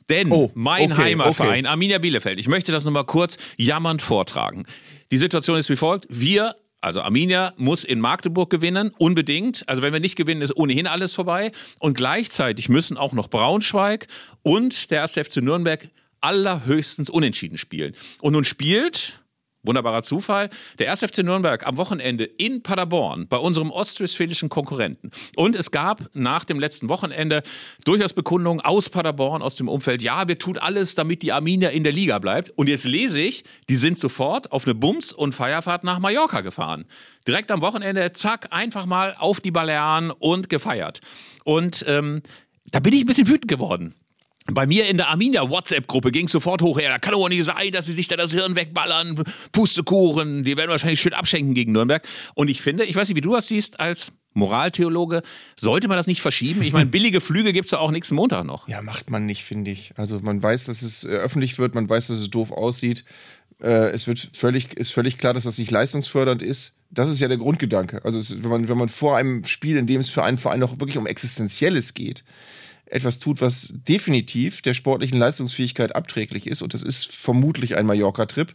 Denn Oh, mein okay, Heimatverein okay. Arminia Bielefeld, ich möchte das nochmal kurz jammernd vortragen. Die Situation ist wie folgt. Wir also Arminia muss in Magdeburg gewinnen, unbedingt. Also wenn wir nicht gewinnen, ist ohnehin alles vorbei. Und gleichzeitig müssen auch noch Braunschweig und der 1. FC Nürnberg allerhöchstens unentschieden spielen. Und nun spielt, wunderbarer Zufall, der 1. FC Nürnberg am Wochenende in Paderborn bei unserem ostwestfälischen Konkurrenten. Und es gab nach dem letzten Wochenende durchaus Bekundungen aus Paderborn, aus dem Umfeld, ja, wir tun alles, damit die Arminia in der Liga bleibt. Und jetzt lese ich, die sind sofort auf eine Bums- und Feierfahrt nach Mallorca gefahren. Direkt am Wochenende, zack, einfach mal auf die Balearen und gefeiert. Und ähm, da bin ich ein bisschen wütend geworden. Bei mir in der Arminia WhatsApp-Gruppe ging es sofort hoch her. Da kann doch nicht sein, dass sie sich da das Hirn wegballern. Pustekuchen, die werden wahrscheinlich schön abschenken gegen Nürnberg. Und ich finde, ich weiß nicht, wie du das siehst als Moraltheologe, sollte man das nicht verschieben? Ich meine, billige Flüge gibt's ja auch nächsten Montag noch. Ja, macht man nicht, finde ich. Also man weiß, dass es äh, öffentlich wird, man weiß, dass es doof aussieht. Äh, es wird völlig, ist völlig klar, dass das nicht leistungsfördernd ist. Das ist ja der Grundgedanke. Also es, wenn, man, wenn man vor einem Spiel, in dem es für einen Verein noch wirklich um Existenzielles geht, etwas tut, was definitiv der sportlichen Leistungsfähigkeit abträglich ist, und das ist vermutlich ein Mallorca-Trip,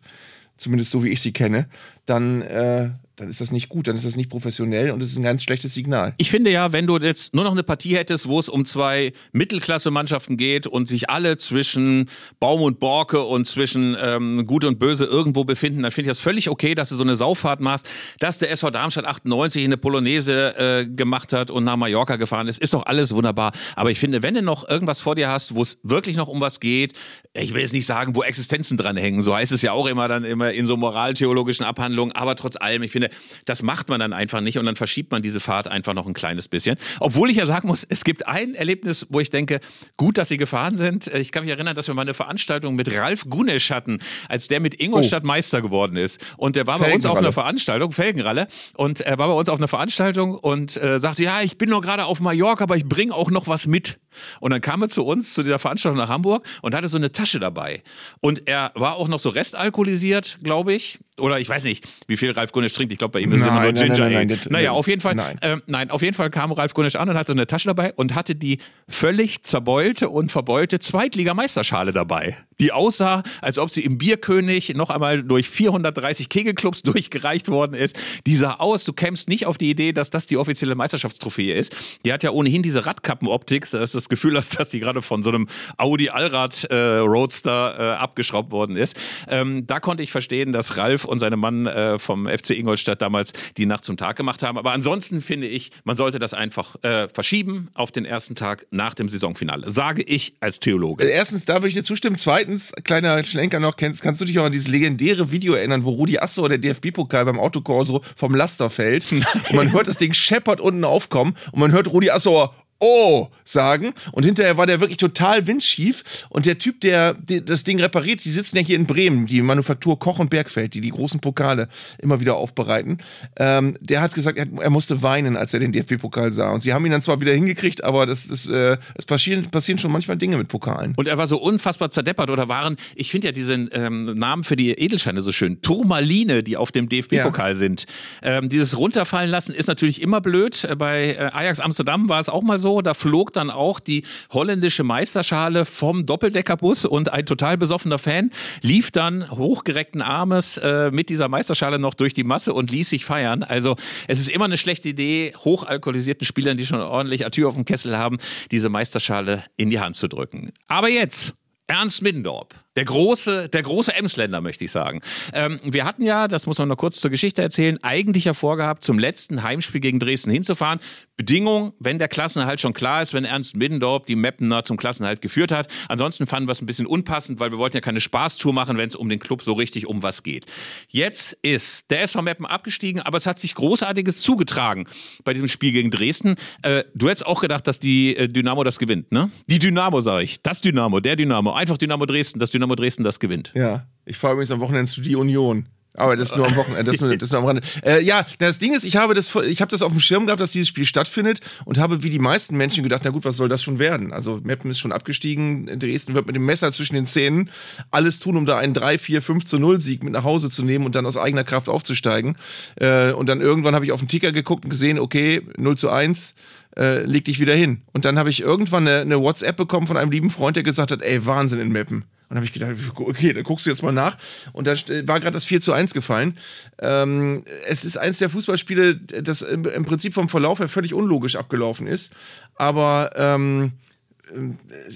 zumindest so wie ich sie kenne, dann, äh, dann ist das nicht gut, dann ist das nicht professionell und es ist ein ganz schlechtes Signal. Ich finde ja, wenn du jetzt nur noch eine Partie hättest, wo es um zwei Mittelklasse-Mannschaften geht und sich alle zwischen Baum und Borke und zwischen ähm, Gut und Böse irgendwo befinden, dann finde ich das völlig okay, dass du so eine Sauffahrt machst, dass der SV Darmstadt 98 eine Polonaise äh, gemacht hat und nach Mallorca gefahren ist, ist doch alles wunderbar. Aber ich finde, wenn du noch irgendwas vor dir hast, wo es wirklich noch um was geht, ich will jetzt nicht sagen, wo Existenzen dran hängen, so heißt es ja auch immer dann immer in so moraltheologischen Abhandlungen, aber trotz allem, ich finde, das macht man dann einfach nicht und dann verschiebt man diese Fahrt einfach noch ein kleines bisschen. Obwohl ich ja sagen muss, es gibt ein Erlebnis, wo ich denke, gut, dass sie gefahren sind. Ich kann mich erinnern, dass wir mal eine Veranstaltung mit Ralf Gunesch hatten, als der mit Ingolstadt Meister geworden ist. Und der war bei uns auf einer. Veranstaltung, Felgenralle, und er war bei uns auf einer Veranstaltung und äh, sagte, ja, ich bin nur gerade auf Mallorca, aber ich bringe auch noch was mit. Und dann kam er zu uns, zu dieser Veranstaltung nach Hamburg und hatte so eine Tasche dabei. Und er war auch noch so restalkoholisiert, glaube ich. Oder ich weiß nicht, wie viel Ralf Gunesch trinkt. Ich glaube, bei ihm ist es immer nur Nein, nein, Ginger nein, Ale. nein, das- naja, nein. auf jeden Fall. Nein. Ähm, nein, auf jeden Fall kam Ralf Gunesch an und hatte so eine Tasche dabei und hatte die völlig zerbeulte und verbeulte Zweitligameisterschale dabei. Die aussah, als ob sie im Bierkönig noch einmal durch 430 Kegelclubs durchgereicht worden ist. Die sah aus, du kämst nicht auf die Idee, dass das die offizielle Meisterschaftstrophäe ist. Die hat ja ohnehin diese Radkappenoptik, dass du das Gefühl hast, dass die gerade von so einem Audi Allrad äh, Roadster äh, abgeschraubt worden ist. Ähm, da konnte ich verstehen, dass Ralf und seine Mann äh, vom FC Ingolstadt damals die Nacht zum Tag gemacht haben. Aber ansonsten finde ich, man sollte das einfach äh, verschieben auf den ersten Tag nach dem Saisonfinale. Sage ich als Theologe. Äh, Erstens, da würde ich dir zustimmen. Zweitens, kleiner Schlenker noch, kennst, kannst du dich auch an dieses legendäre Video erinnern, wo Rudi Assauer, der DFB-Pokal beim Autokorso vom Laster fällt und man hört das Ding scheppert unten aufkommen und man hört Rudi Assauer Oh sagen und hinterher war der wirklich total windschief und der Typ, der, der das Ding repariert, die sitzen ja hier in Bremen, die Manufaktur Koch und Bergfeld, die die großen Pokale immer wieder aufbereiten, ähm, der hat gesagt, er, er musste weinen, als er den DFB-Pokal sah und sie haben ihn dann zwar wieder hingekriegt, aber das ist, äh, es passieren, passieren schon manchmal Dinge mit Pokalen. Und er war so unfassbar zerdeppert oder waren, ich finde ja diesen ähm, Namen für die Edelsteine so schön, Turmaline, die auf dem DFB-Pokal sind. Ähm, dieses runterfallen lassen ist natürlich immer blöd. Äh, Bei äh, Ajax Amsterdam war es auch mal so. So. Da flog dann auch die holländische Meisterschale vom Doppeldeckerbus und ein total besoffener Fan lief dann hochgereckten Armes äh, mit dieser Meisterschale noch durch die Masse und ließ sich feiern. Also es ist immer eine schlechte Idee, hochalkoholisierten Spielern, die schon ordentlich Atür auf dem Kessel haben, diese Meisterschale in die Hand zu drücken. Aber jetzt Ernst Middendorp. Der große, der große Emsländer, möchte ich sagen. Ähm, wir hatten ja, das muss man noch kurz zur Geschichte erzählen, eigentlich ja vorgehabt, zum letzten Heimspiel gegen Dresden hinzufahren. Bedingung, wenn der Klassenhalt schon klar ist, wenn Ernst Middendorp die Meppener zum Klassenhalt geführt hat. Ansonsten fanden wir es ein bisschen unpassend, weil wir wollten ja keine Spaßtour machen, wenn es um den Club so richtig um was geht. Jetzt ist der SV Meppen abgestiegen, aber es hat sich Großartiges zugetragen bei diesem Spiel gegen Dresden. Äh, du hättest auch gedacht, dass die äh, Dynamo das gewinnt, ne? Die Dynamo, sage ich. Das Dynamo, der Dynamo. Einfach Dynamo Dresden, das Dynamo Dynamo Dresden das gewinnt. Ja, ich fahre übrigens am Wochenende zu die Union. Aber das ist nur am Wochenende, das nur, das nur am Rande. Äh, ja, das Ding ist, ich habe das, ich habe das auf dem Schirm gehabt, dass dieses Spiel stattfindet und habe wie die meisten Menschen gedacht, na gut, was soll das schon werden? Also Meppen ist schon abgestiegen, Dresden wird mit dem Messer zwischen den Zähnen alles tun, um da einen 3, 4, 5 zu 0 Sieg mit nach Hause zu nehmen und dann aus eigener Kraft aufzusteigen. Äh, und dann irgendwann habe ich auf den Ticker geguckt und gesehen, okay, 0 zu 1, äh, leg dich wieder hin. Und dann habe ich irgendwann eine, eine WhatsApp bekommen von einem lieben Freund, der gesagt hat, ey, Wahnsinn in Meppen. Und habe ich gedacht, okay, dann guckst du jetzt mal nach. Und da war gerade das 4 zu 1 gefallen. Ähm, es ist eins der Fußballspiele, das im, Prinzip vom Verlauf her völlig unlogisch abgelaufen ist. Aber ähm,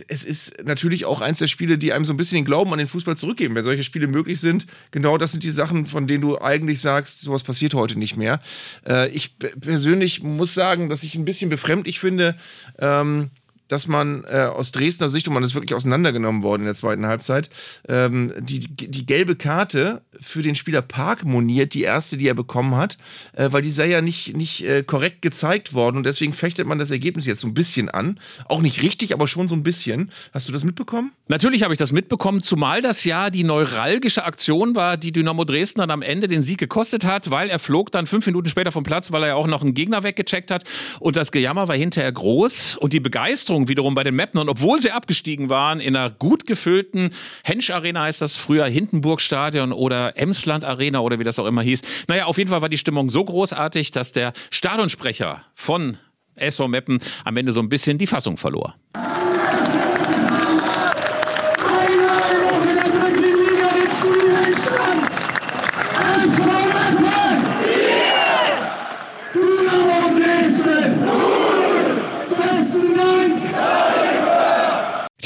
es ist natürlich auch eins der Spiele, die einem so ein bisschen den Glauben an den Fußball zurückgeben. Wenn solche Spiele möglich sind, genau das sind die Sachen, von denen du eigentlich sagst, sowas passiert heute nicht mehr. Äh, ich persönlich muss sagen, dass ich ein bisschen befremdlich finde, ähm, dass man äh, aus Dresdner Sicht, und man ist wirklich auseinandergenommen worden in der zweiten Halbzeit, ähm, die, die gelbe Karte für den Spieler Park moniert, die erste, die er bekommen hat, äh, weil die sei ja nicht, nicht äh, korrekt gezeigt worden und deswegen fechtet man das Ergebnis jetzt so ein bisschen an. Auch nicht richtig, aber schon so ein bisschen. Hast du das mitbekommen? Natürlich habe ich das mitbekommen, zumal das ja die neuralgische Aktion war, die Dynamo Dresden dann am Ende den Sieg gekostet hat, weil er flog dann fünf Minuten später vom Platz, weil er ja auch noch einen Gegner weggecheckt hat und das Gejammer war hinterher groß und die Begeisterung Stimmung wiederum bei den Mapnern, obwohl sie abgestiegen waren, in einer gut gefüllten Hensch Arena heißt das früher, Hindenburg Stadion oder Emsland Arena oder wie das auch immer hieß. Naja, auf jeden Fall war die Stimmung so großartig, dass der Stadionsprecher von SV Meppen am Ende so ein bisschen die Fassung verlor.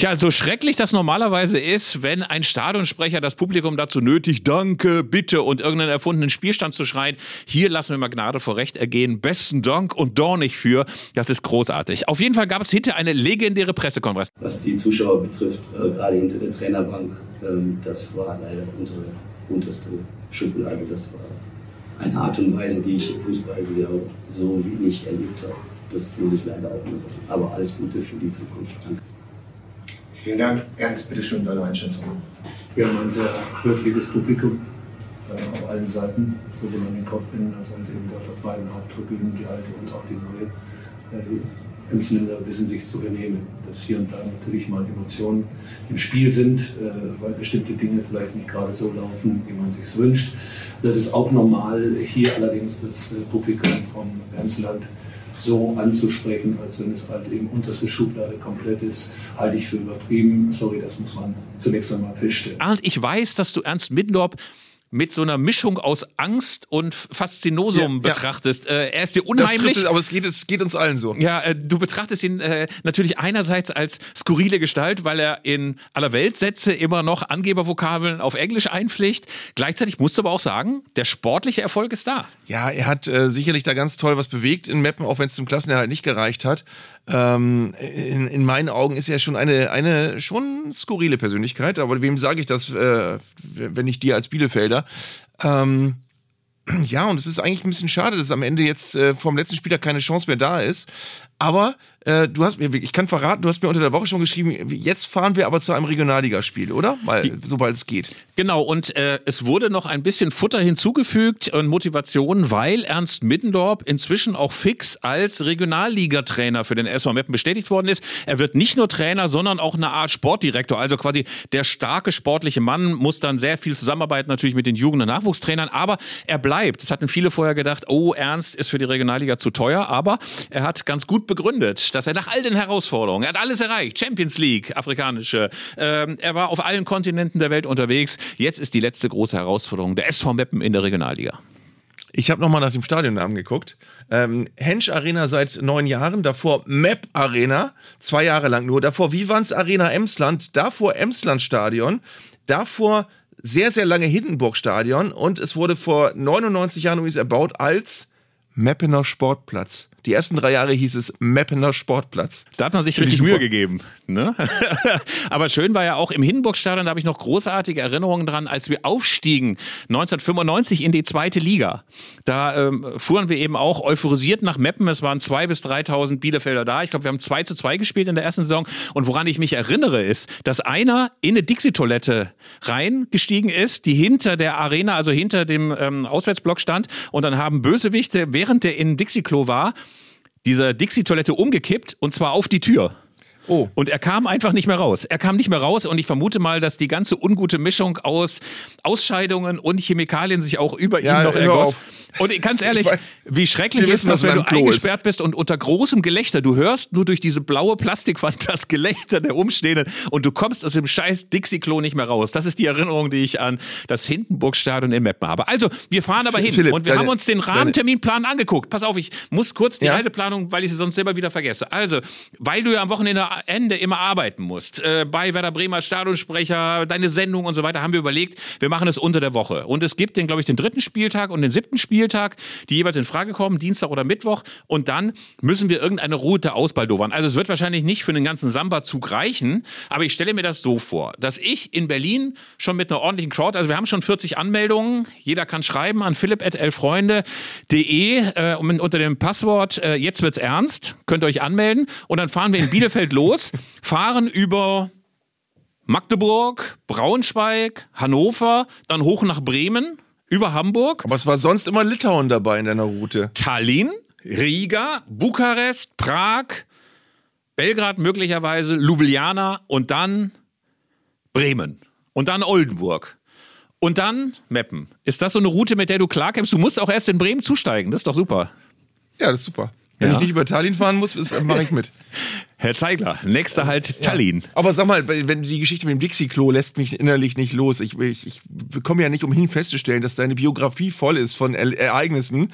Tja, so schrecklich das normalerweise ist, wenn ein Stadionsprecher das Publikum dazu nötigt, danke, bitte und irgendeinen erfundenen Spielstand zu schreien, hier lassen wir mal Gnade vor Recht ergehen, besten Dank und Dornig für, das ist großartig. Auf jeden Fall gab es hinter eine legendäre Pressekonferenz. Was die Zuschauer betrifft, äh, gerade hinter der Trainerbank, ähm, das war leider unsere unterste Schublade, das war eine Art und Weise, die ich Fußball so wenig erlebt habe. Das muss ich leider auch mal sagen. Aber alles Gute für die Zukunft. Danke. Vielen Dank. Ernst, bitte schön deine Einschätzung. Wir haben ein sehr höfliches Publikum äh, auf allen Seiten, wo man den Kopf binden, als halt eben dort auf beiden Haupttribünen, die alte und auch die neue. Äh, Emsländer wissen sich zu benehmen, dass hier und da natürlich mal Emotionen im Spiel sind, äh, weil bestimmte Dinge vielleicht nicht gerade so laufen, wie man sich wünscht. Das ist auch normal. Hier allerdings das äh, Publikum vom Emsland so anzusprechen, als wenn es halt eben unterste Schublade komplett ist, halte ich für übertrieben. Sorry, das muss man zunächst einmal feststellen. Arndt, ich weiß, dass du Ernst Middendorf mit so einer Mischung aus Angst und Faszinosum ja, betrachtest. Ja. Äh, er ist dir unheimlich. Es, aber es geht, es geht uns allen so. Ja, äh, du betrachtest ihn äh, natürlich einerseits als skurrile Gestalt, weil er in aller Weltsätze immer noch Angebervokabeln auf Englisch einpflicht. Gleichzeitig musst du aber auch sagen, der sportliche Erfolg ist da. Ja, er hat äh, sicherlich da ganz toll was bewegt in Meppen, auch wenn es zum Klassenerhalt nicht gereicht hat. Ähm, in, in, meinen Augen ist er schon eine, eine schon skurrile Persönlichkeit, aber wem sage ich das, äh, wenn nicht dir als Bielefelder? Ähm, ja, und es ist eigentlich ein bisschen schade, dass am Ende jetzt äh, vom letzten Spieler keine Chance mehr da ist. Aber äh, du hast mir, ich kann verraten, du hast mir unter der Woche schon geschrieben, jetzt fahren wir aber zu einem Regionalligaspiel, oder? Weil, sobald es geht. Genau, und äh, es wurde noch ein bisschen Futter hinzugefügt und Motivation, weil Ernst Middendorp inzwischen auch fix als Regionalligatrainer für den SV Meppen bestätigt worden ist. Er wird nicht nur Trainer, sondern auch eine Art Sportdirektor. Also quasi der starke sportliche Mann muss dann sehr viel zusammenarbeiten, natürlich mit den Jugend- und Nachwuchstrainern, aber er bleibt. Das hatten viele vorher gedacht, oh, Ernst ist für die Regionalliga zu teuer, aber er hat ganz gut begründet dass er nach all den Herausforderungen, er hat alles erreicht, Champions League, afrikanische, ähm, er war auf allen Kontinenten der Welt unterwegs. Jetzt ist die letzte große Herausforderung der SV Meppen in der Regionalliga. Ich habe nochmal nach dem Stadionnamen geguckt. Ähm, Hensch Arena seit neun Jahren, davor Map Arena, zwei Jahre lang nur, davor Vivans Arena Emsland, davor Emsland Stadion, davor sehr, sehr lange Hindenburg Stadion und es wurde vor 99 Jahren übrigens erbaut als Meppener Sportplatz. Die ersten drei Jahre hieß es Meppener Sportplatz. Da hat man sich richtig Mühe gegeben. Ne? Aber schön war ja auch im Hindenburgstadion, da habe ich noch großartige Erinnerungen dran, als wir aufstiegen 1995 in die zweite Liga. Da ähm, fuhren wir eben auch euphorisiert nach Meppen. Es waren 2.000 bis 3.000 Bielefelder da. Ich glaube, wir haben 2 zu 2 gespielt in der ersten Saison. Und woran ich mich erinnere, ist, dass einer in eine Dixie-Toilette reingestiegen ist, die hinter der Arena, also hinter dem ähm, Auswärtsblock stand. Und dann haben Bösewichte, während der in Dixie-Klo war, dieser Dixie-Toilette umgekippt und zwar auf die Tür. Oh. Und er kam einfach nicht mehr raus. Er kam nicht mehr raus und ich vermute mal, dass die ganze ungute Mischung aus Ausscheidungen und Chemikalien sich auch über Ja, ihn noch ergoss. auf. Und ganz ehrlich, Ich weiß- wie schrecklich ist das, wenn du eingesperrt bist und unter großem Gelächter, du hörst nur durch diese blaue Plastikwand das Gelächter der Umstehenden und du kommst aus dem scheiß Dixie-Klo nicht mehr raus. Das ist die Erinnerung, die ich an das Hindenburg-Stadion in Meppen habe. Also, wir fahren aber hin Philipp, und wir deine- haben uns den Rahmenterminplan angeguckt. Pass auf, ich muss kurz die Ja? Reiseplanung, weil ich sie sonst selber wieder vergesse. Also, weil du ja am Wochenende Ende immer arbeiten musst, äh, bei Werder Bremer Stadionsprecher, deine Sendung und so weiter, haben wir überlegt, wir machen es unter der Woche. Und es gibt den, glaube ich, den dritten Spieltag und den siebten Spieltag, die jeweils in Frage kommen, Dienstag oder Mittwoch. Und dann müssen wir irgendeine Route ausbaldowern. Also es wird wahrscheinlich nicht für den ganzen Samba-Zug reichen, aber ich stelle mir das so vor, dass ich in Berlin schon mit einer ordentlichen Crowd, also wir haben schon 40 Anmeldungen, jeder kann schreiben an philipp.elfreunde.de äh, unter dem Passwort äh, jetzt wird's ernst, könnt ihr euch anmelden und dann fahren wir in Bielefeld los, fahren über Magdeburg, Braunschweig, Hannover, dann hoch nach Bremen, über Hamburg, Aber es war sonst immer Litauen dabei in deiner Route. Tallinn, Riga, Bukarest, Prag, Belgrad möglicherweise, Ljubljana und dann Bremen und dann Oldenburg. Und dann Meppen. Ist das so eine Route, mit der du klarkämpfst? Du musst auch erst in Bremen zusteigen. Das ist doch super. Ja, das ist super. Wenn Ja. ich nicht über Tallinn fahren muss, mache ich mit. Herr Zeigler, nächster halt Tallinn. Aber sag mal, wenn die Geschichte mit dem Dixie-Klo lässt mich innerlich nicht los. Ich, ich, ich komme ja nicht umhin festzustellen, dass deine Biografie voll ist von Er- Ereignissen,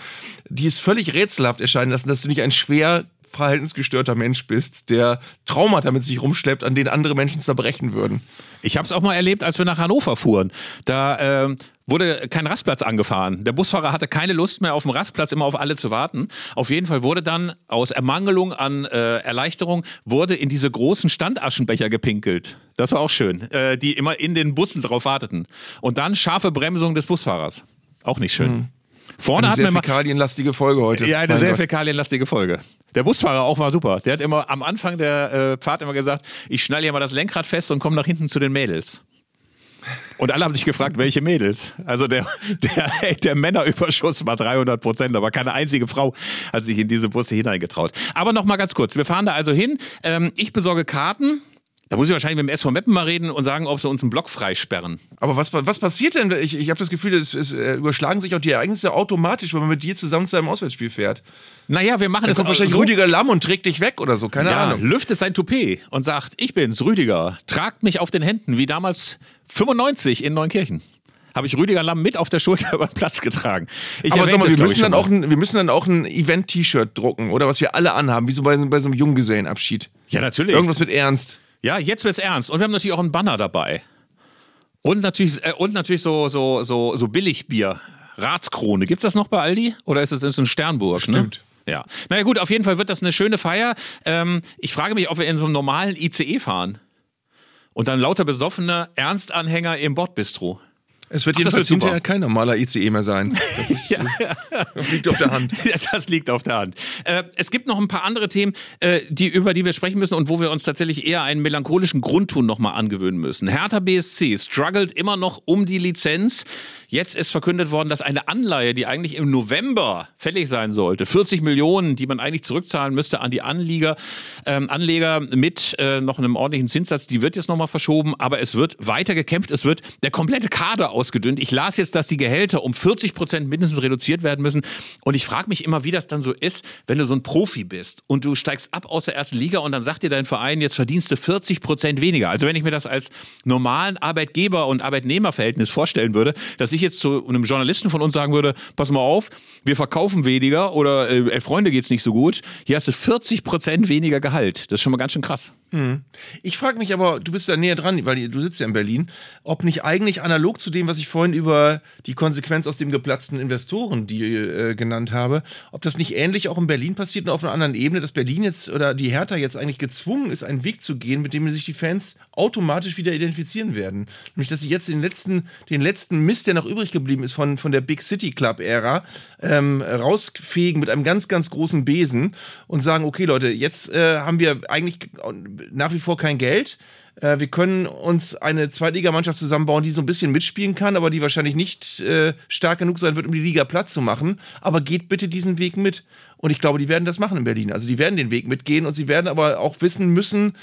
die es völlig rätselhaft erscheinen lassen, dass du nicht ein schwer verhaltensgestörter Mensch bist, der Traumata mit sich rumschleppt, an denen andere Menschen zerbrechen würden. Ich habe es auch mal erlebt, als wir nach Hannover fuhren. Da ähm, wurde kein Rastplatz angefahren. Der Busfahrer hatte keine Lust mehr auf dem Rastplatz immer auf alle zu warten. Auf jeden Fall wurde dann aus Ermangelung an äh, Erleichterung wurde in diese großen Standaschenbecher gepinkelt. Das war auch schön, äh, die immer in den Bussen drauf warteten. Und dann scharfe Bremsung des Busfahrers. Auch nicht schön. Vorne Eine hatten sehr wir mal fäkalienlastige Folge heute. ja, eine Mein sehr Gott. fäkalienlastige Folge. Der Busfahrer auch war super. Der hat immer am Anfang der äh, Fahrt immer gesagt, ich schnall hier mal das Lenkrad fest und komme nach hinten zu den Mädels. Und alle haben sich gefragt, welche Mädels? Also der, der, der Männerüberschuss war 300 Prozent, aber keine einzige Frau hat sich in diese Busse hineingetraut. Aber noch mal ganz kurz, wir fahren da also hin. Ähm, ich besorge Karten. Da muss ich wahrscheinlich mit dem SV Meppen mal reden und sagen, ob sie uns einen Block freisperren. Aber was, was passiert denn? Ich, ich habe das Gefühl, es, es äh, überschlagen sich auch die Ereignisse automatisch, wenn man mit dir zusammen zu einem Auswärtsspiel fährt. Naja, wir machen Dann das kommt wahrscheinlich so. Rüdiger Lamm und trägt dich weg oder so, keine ja, Ahnung. lüftet sein Toupet und sagt, ich bin's, Rüdiger, tragt mich auf den Händen, wie damals 95 in Neunkirchen. Habe ich Rüdiger Lamm mit auf der Schulter über den Platz getragen. Ich Aber sag mal, wir glaub müssen, dann auch ein, wir müssen dann auch ein Event-T-Shirt drucken, oder was wir alle anhaben, wie so bei, bei so einem Junggesellenabschied. Ja, natürlich. Irgendwas mit Ernst. Ja, jetzt wird's ernst. Und wir haben natürlich auch einen Banner dabei. Und natürlich, äh, und natürlich so, so, so, so Billigbier. Ratskrone. Gibt's das noch bei Aldi? Oder ist es in Sternburg? Stimmt. Ne? Ja. Naja, gut, auf jeden Fall wird das eine schöne Feier. Ähm, ich frage mich, ob wir in so einem normalen ICE fahren. Und dann lauter besoffene Ernstanhänger im Bordbistro. Es wird Ach, das jedenfalls wird hinterher kein normaler ICE mehr sein. Das, ist, das liegt auf der Hand. Das liegt auf der Hand. Äh, es gibt noch ein paar andere Themen, äh, die, über die wir sprechen müssen und wo wir uns tatsächlich eher einen melancholischen Grundton nochmal angewöhnen müssen. Hertha BSC struggelt immer noch um die Lizenz. Jetzt ist verkündet worden, dass eine Anleihe, die eigentlich im November fällig sein sollte, 40 Millionen, die man eigentlich zurückzahlen müsste an die Anleger, ähm, Anleger mit äh, noch einem ordentlichen Zinssatz, die wird jetzt nochmal verschoben, aber es wird weiter gekämpft, es wird der komplette Kader ausgedünnt. Ich las jetzt, dass die Gehälter um 40 Prozent mindestens reduziert werden müssen. Und ich frage mich immer, wie das dann so ist, wenn du so ein Profi bist und du steigst ab aus der ersten Liga und dann sagt dir dein Verein, jetzt verdienst du 40 Prozent weniger. Also wenn ich mir das als normalen Arbeitgeber- und Arbeitnehmerverhältnis vorstellen würde, dass ich jetzt zu einem Journalisten von uns sagen würde, pass mal auf, wir verkaufen weniger oder äh, Freunde geht's nicht so gut, hier hast du 40 Prozent weniger Gehalt. Das ist schon mal ganz schön krass. Hm. Ich frage mich aber, du bist da näher dran, weil du sitzt ja in Berlin, ob nicht eigentlich analog zu dem, was ich vorhin über die Konsequenz aus dem geplatzten Investorendeal äh, genannt habe, ob das nicht ähnlich auch in Berlin passiert und auf einer anderen Ebene, dass Berlin jetzt oder die Hertha jetzt eigentlich gezwungen ist, einen Weg zu gehen, mit dem sich die Fans automatisch wieder identifizieren werden. Nämlich, dass sie jetzt den letzten, den letzten Mist, der noch übrig geblieben ist von, von der Big City Club-Ära, ähm, rausfegen mit einem ganz, ganz großen Besen und sagen, okay Leute, jetzt äh, haben wir eigentlich nach wie vor kein Geld. Äh, wir können uns eine Zweitligamannschaft zusammenbauen, die so ein bisschen mitspielen kann, aber die wahrscheinlich nicht äh, stark genug sein wird, um die Liga platt zu machen. Aber geht bitte diesen Weg mit. Und ich glaube, die werden das machen in Berlin. Also die werden den Weg mitgehen und sie werden aber auch wissen müssen,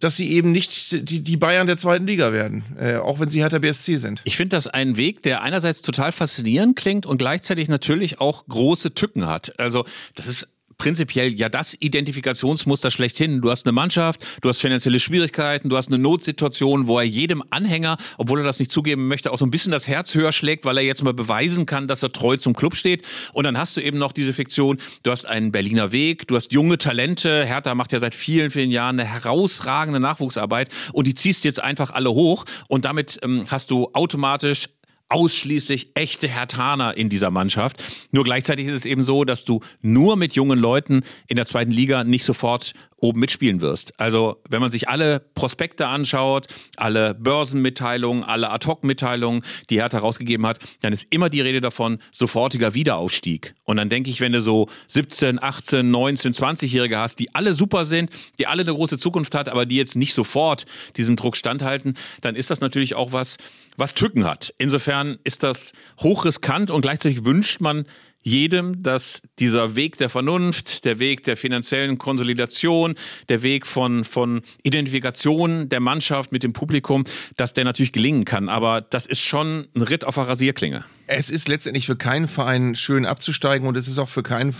dass sie eben nicht die, die Bayern der zweiten Liga werden, äh, auch wenn sie Hertha BSC sind. Ich finde das einen Weg, der einerseits total faszinierend klingt und gleichzeitig natürlich auch große Tücken hat. Also das ist prinzipiell ja das Identifikationsmuster schlechthin. Du hast eine Mannschaft, du hast finanzielle Schwierigkeiten, du hast eine Notsituation, wo er jedem Anhänger, obwohl er das nicht zugeben möchte, auch so ein bisschen das Herz höher schlägt, weil er jetzt mal beweisen kann, dass er treu zum Club steht. Und dann hast du eben noch diese Fiktion, du hast einen Berliner Weg, du hast junge Talente. Hertha macht ja seit vielen, vielen Jahren eine herausragende Nachwuchsarbeit und die ziehst jetzt einfach alle hoch und damit ähm, hast du automatisch ausschließlich echte Hertaner in dieser Mannschaft. Nur gleichzeitig ist es eben so, dass du nur mit jungen Leuten in der zweiten Liga nicht sofort oben mitspielen wirst. Also wenn man sich alle Prospekte anschaut, alle Börsenmitteilungen, alle Ad-Hoc-Mitteilungen, die Hertha rausgegeben hat, dann ist immer die Rede davon, sofortiger Wiederaufstieg. Und dann denke ich, wenn du so 17, 18, 19, 20-Jährige hast, die alle super sind, die alle eine große Zukunft hat, aber die jetzt nicht sofort diesem Druck standhalten, dann ist das natürlich auch was, was Tücken hat. Insofern ist das hochriskant und gleichzeitig wünscht man jedem, dass dieser Weg der Vernunft, der Weg der finanziellen Konsolidation, der Weg von, von Identifikation der Mannschaft mit dem Publikum, dass der natürlich gelingen kann. Aber das ist schon ein Ritt auf der Rasierklinge. Es ist letztendlich für keinen Verein schön abzusteigen und es ist auch für keinen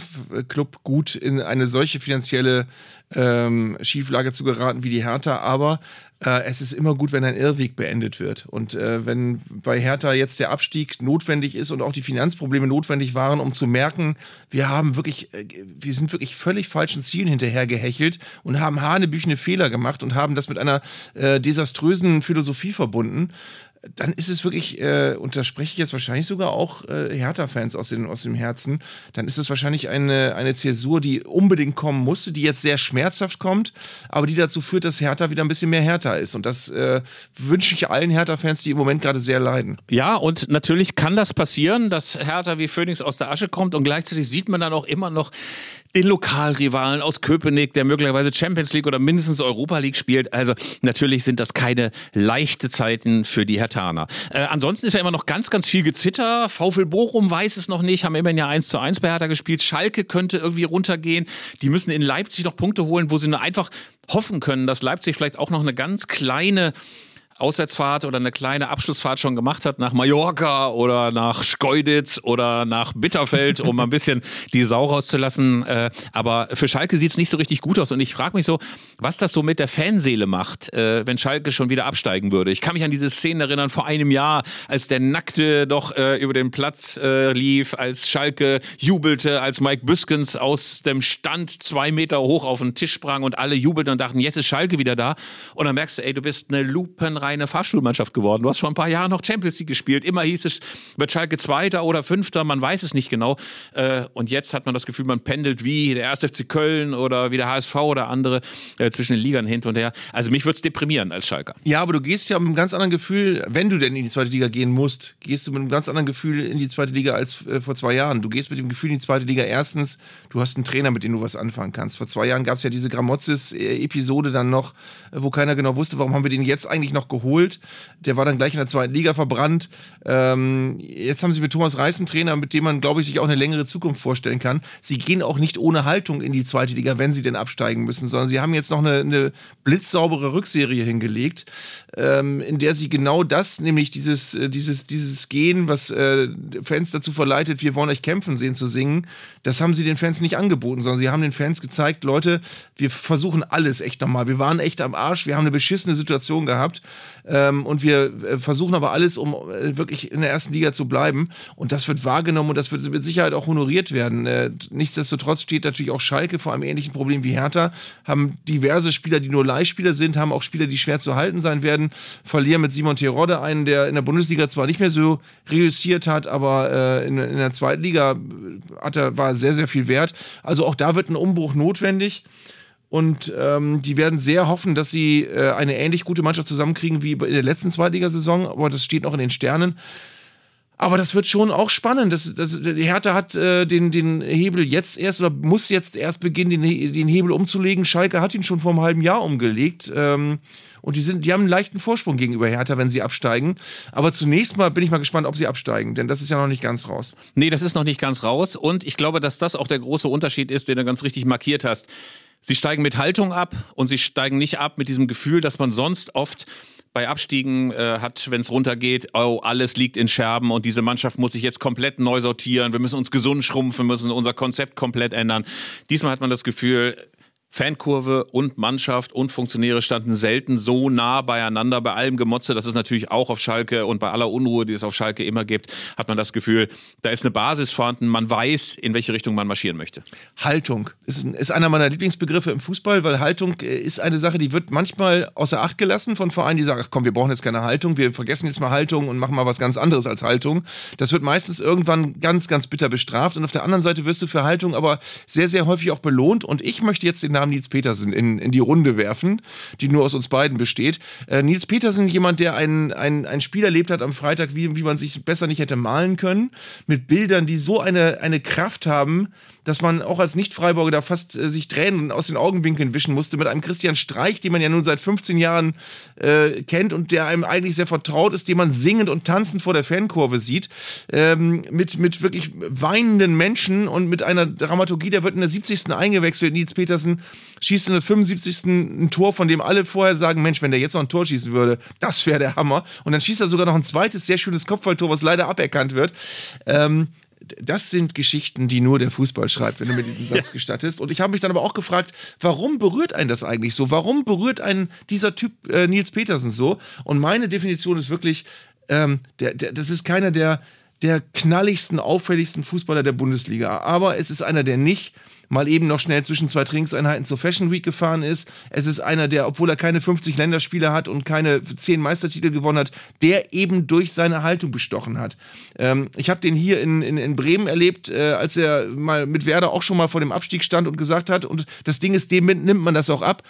Club gut, in eine solche finanzielle ähm, Schieflage zu geraten wie die Hertha. Aber äh, es ist immer gut, wenn ein Irrweg beendet wird. Und äh, wenn bei Hertha jetzt der Abstieg notwendig ist und auch die Finanzprobleme notwendig waren, um zu merken, wir haben wirklich, äh, wir sind wirklich völlig falschen Zielen hinterhergehechelt und haben hanebüchene Fehler gemacht und haben das mit einer äh, desaströsen Philosophie verbunden, dann ist es wirklich, äh, und da spreche ich jetzt wahrscheinlich sogar auch äh, Hertha-Fans aus, aus dem Herzen, dann ist es wahrscheinlich eine, eine Zäsur, die unbedingt kommen musste, die jetzt sehr schmerzhaft kommt, aber die dazu führt, dass Hertha wieder ein bisschen mehr Hertha ist. Und das äh, wünsche ich allen Hertha-Fans, die im Moment gerade sehr leiden. Ja, und natürlich kann das passieren, dass Hertha wie Phoenix aus der Asche kommt und gleichzeitig sieht man dann auch immer noch den Lokalrivalen aus Köpenick, der möglicherweise Champions League oder mindestens Europa League spielt. Also natürlich sind das keine leichte Zeiten für die Hertaner. Äh, ansonsten ist ja immer noch ganz, ganz viel Gezitter. VfL Bochum weiß es noch nicht, haben immerhin ja 1 zu 1 bei Hertha gespielt. Schalke könnte irgendwie runtergehen. Die müssen in Leipzig noch Punkte holen, wo sie nur einfach hoffen können, dass Leipzig vielleicht auch noch eine ganz kleine Auswärtsfahrt oder eine kleine Abschlussfahrt schon gemacht hat nach Mallorca oder nach Schkeuditz oder nach Bitterfeld, um ein bisschen die Sau rauszulassen. Äh, aber für Schalke sieht es nicht so richtig gut aus. Und ich frage mich so, was das so mit der Fanseele macht, äh, wenn Schalke schon wieder absteigen würde. Ich kann mich an diese Szenen erinnern vor einem Jahr, als der Nackte doch äh, über den Platz lief, als Schalke jubelte, als Mike Büskens aus dem Stand zwei Meter hoch auf den Tisch sprang und alle jubelten und dachten, jetzt ist Schalke wieder da. Und dann merkst du, ey, du bist eine lupenreine eine Fahrschulmannschaft geworden. Du hast vor ein paar Jahren noch Champions League gespielt. Immer hieß es, wird Schalke Zweiter oder Fünfter, man weiß es nicht genau. Äh, und jetzt hat man das Gefühl, man pendelt wie der 1. FC Köln oder wie der HSV oder andere äh, zwischen den Ligern hin und her. Also mich würde es deprimieren als Schalker. Ja, aber du gehst ja mit einem ganz anderen Gefühl, wenn du denn in die zweite Liga gehen musst, gehst du mit einem ganz anderen Gefühl in die zweite Liga als äh, vor zwei Jahren. Du gehst mit dem Gefühl in die zweite Liga erstens, du hast einen Trainer, mit dem du was anfangen kannst. Vor zwei Jahren gab es ja diese Gramozis-Episode dann noch, wo keiner genau wusste, warum haben wir den jetzt eigentlich noch geholt. Der war dann gleich in der zweiten Liga verbrannt. Ähm, jetzt haben sie mit Thomas Reis einen Trainer, mit dem man, glaube ich, sich auch eine längere Zukunft vorstellen kann. Sie gehen auch nicht ohne Haltung in die zweite Liga, wenn sie denn absteigen müssen, sondern sie haben jetzt noch eine, eine blitzsaubere Rückserie hingelegt, ähm, in der sie genau das, nämlich dieses, äh, dieses, dieses Gehen, was äh, Fans dazu verleitet, wir wollen euch kämpfen sehen zu singen, das haben sie den Fans nicht angeboten, sondern sie haben den Fans gezeigt, Leute, wir versuchen alles echt nochmal. Wir waren echt am Arsch, wir haben eine beschissene Situation gehabt ähm, und wir äh, versuchen aber alles, um äh, wirklich in der ersten Liga zu bleiben. Und das wird wahrgenommen und das wird mit Sicherheit auch honoriert werden. Äh, nichtsdestotrotz steht natürlich auch Schalke vor einem ähnlichen Problem wie Hertha, haben diverse Spieler, die nur Leihspieler sind, haben auch Spieler, die schwer zu halten sein werden, verlieren mit Simon Terodde einen, der in der Bundesliga zwar nicht mehr so reüssiert hat, aber äh, in, in, der zweiten Liga hat er, war sehr, sehr viel wert. Also auch da wird ein Umbruch notwendig. Und ähm, die werden sehr hoffen, dass sie äh, eine ähnlich gute Mannschaft zusammenkriegen wie in der letzten Zweitligasaison. Aber das steht noch in den Sternen. Aber das wird schon auch spannend. Das, das, die Hertha hat äh, den, den Hebel jetzt erst oder muss jetzt erst beginnen, den, den Hebel umzulegen. Schalke hat ihn schon vor einem halben Jahr umgelegt. Ähm, und die, sind, die haben einen leichten Vorsprung gegenüber Hertha, wenn sie absteigen. Aber zunächst mal bin ich mal gespannt, ob sie absteigen, denn das ist ja noch nicht ganz raus. Nee, das ist noch nicht ganz raus. Und ich glaube, dass das auch der große Unterschied ist, den du ganz richtig markiert hast. Sie steigen mit Haltung ab und sie steigen nicht ab mit diesem Gefühl, dass man sonst oft bei Abstiegen äh, hat, wenn es runtergeht, oh, alles liegt in Scherben und diese Mannschaft muss sich jetzt komplett neu sortieren, wir müssen uns gesund schrumpfen, müssen unser Konzept komplett ändern. Diesmal hat man das Gefühl, Fankurve und Mannschaft und Funktionäre standen selten so nah beieinander. Bei allem Gemotze, das ist natürlich auch auf Schalke und bei aller Unruhe, die es auf Schalke immer gibt, hat man das Gefühl, da ist eine Basis vorhanden. Man weiß, in welche Richtung man marschieren möchte. Haltung ist, einer meiner Lieblingsbegriffe im Fußball, weil Haltung äh, ist eine Sache, die wird manchmal außer Acht gelassen von Vereinen, die sagen, ach komm, wir brauchen jetzt keine Haltung, wir vergessen jetzt mal Haltung und machen mal was ganz anderes als Haltung. Das wird meistens irgendwann ganz, ganz bitter bestraft und auf der anderen Seite wirst du für Haltung aber sehr, sehr häufig auch belohnt und ich möchte jetzt den Namen Nils Petersen in, in die Runde werfen, die nur aus uns beiden besteht. Äh, Nils Petersen, jemand, der ein, ein, ein Spiel erlebt hat am Freitag, wie, wie man sich besser nicht hätte malen können, mit Bildern, die so eine, eine Kraft haben, dass man auch als Nicht-Freiburger da fast äh, sich Tränen aus den Augenwinkeln wischen musste mit einem Christian Streich, den man ja nun seit 15 Jahren äh, kennt und der einem eigentlich sehr vertraut ist, den man singend und tanzend vor der Fankurve sieht, ähm, mit, mit wirklich weinenden Menschen und mit einer Dramaturgie, der wird in der 70. eingewechselt, Nils Petersen schießt in der 75. ein Tor, von dem alle vorher sagen, Mensch, wenn der jetzt noch ein Tor schießen würde, das wäre der Hammer. Und dann schießt er sogar noch ein zweites sehr schönes Kopfballtor, was leider aberkannt wird. Ähm, das sind Geschichten, die nur der Fußball schreibt, wenn du mir diesen Satz ja. gestattest. Und ich habe mich dann aber auch gefragt, warum berührt einen das eigentlich so? Warum berührt einen dieser Typ äh, Nils Petersen so? Und meine Definition ist wirklich, ähm, der, der, das ist keiner der, der knalligsten, auffälligsten Fußballer der Bundesliga. Aber es ist einer, der nicht mal eben noch schnell zwischen zwei Trainingseinheiten zur Fashion Week gefahren ist. Es ist einer, der, obwohl er keine 50 Länderspiele hat und keine 10 Meistertitel gewonnen hat, der eben durch seine Haltung bestochen hat. Ähm, ich habe den hier in, in, in Bremen erlebt, äh, als er mal mit Werder auch schon mal vor dem Abstieg stand und gesagt hat, und das Ding ist, dem nimmt man das auch ab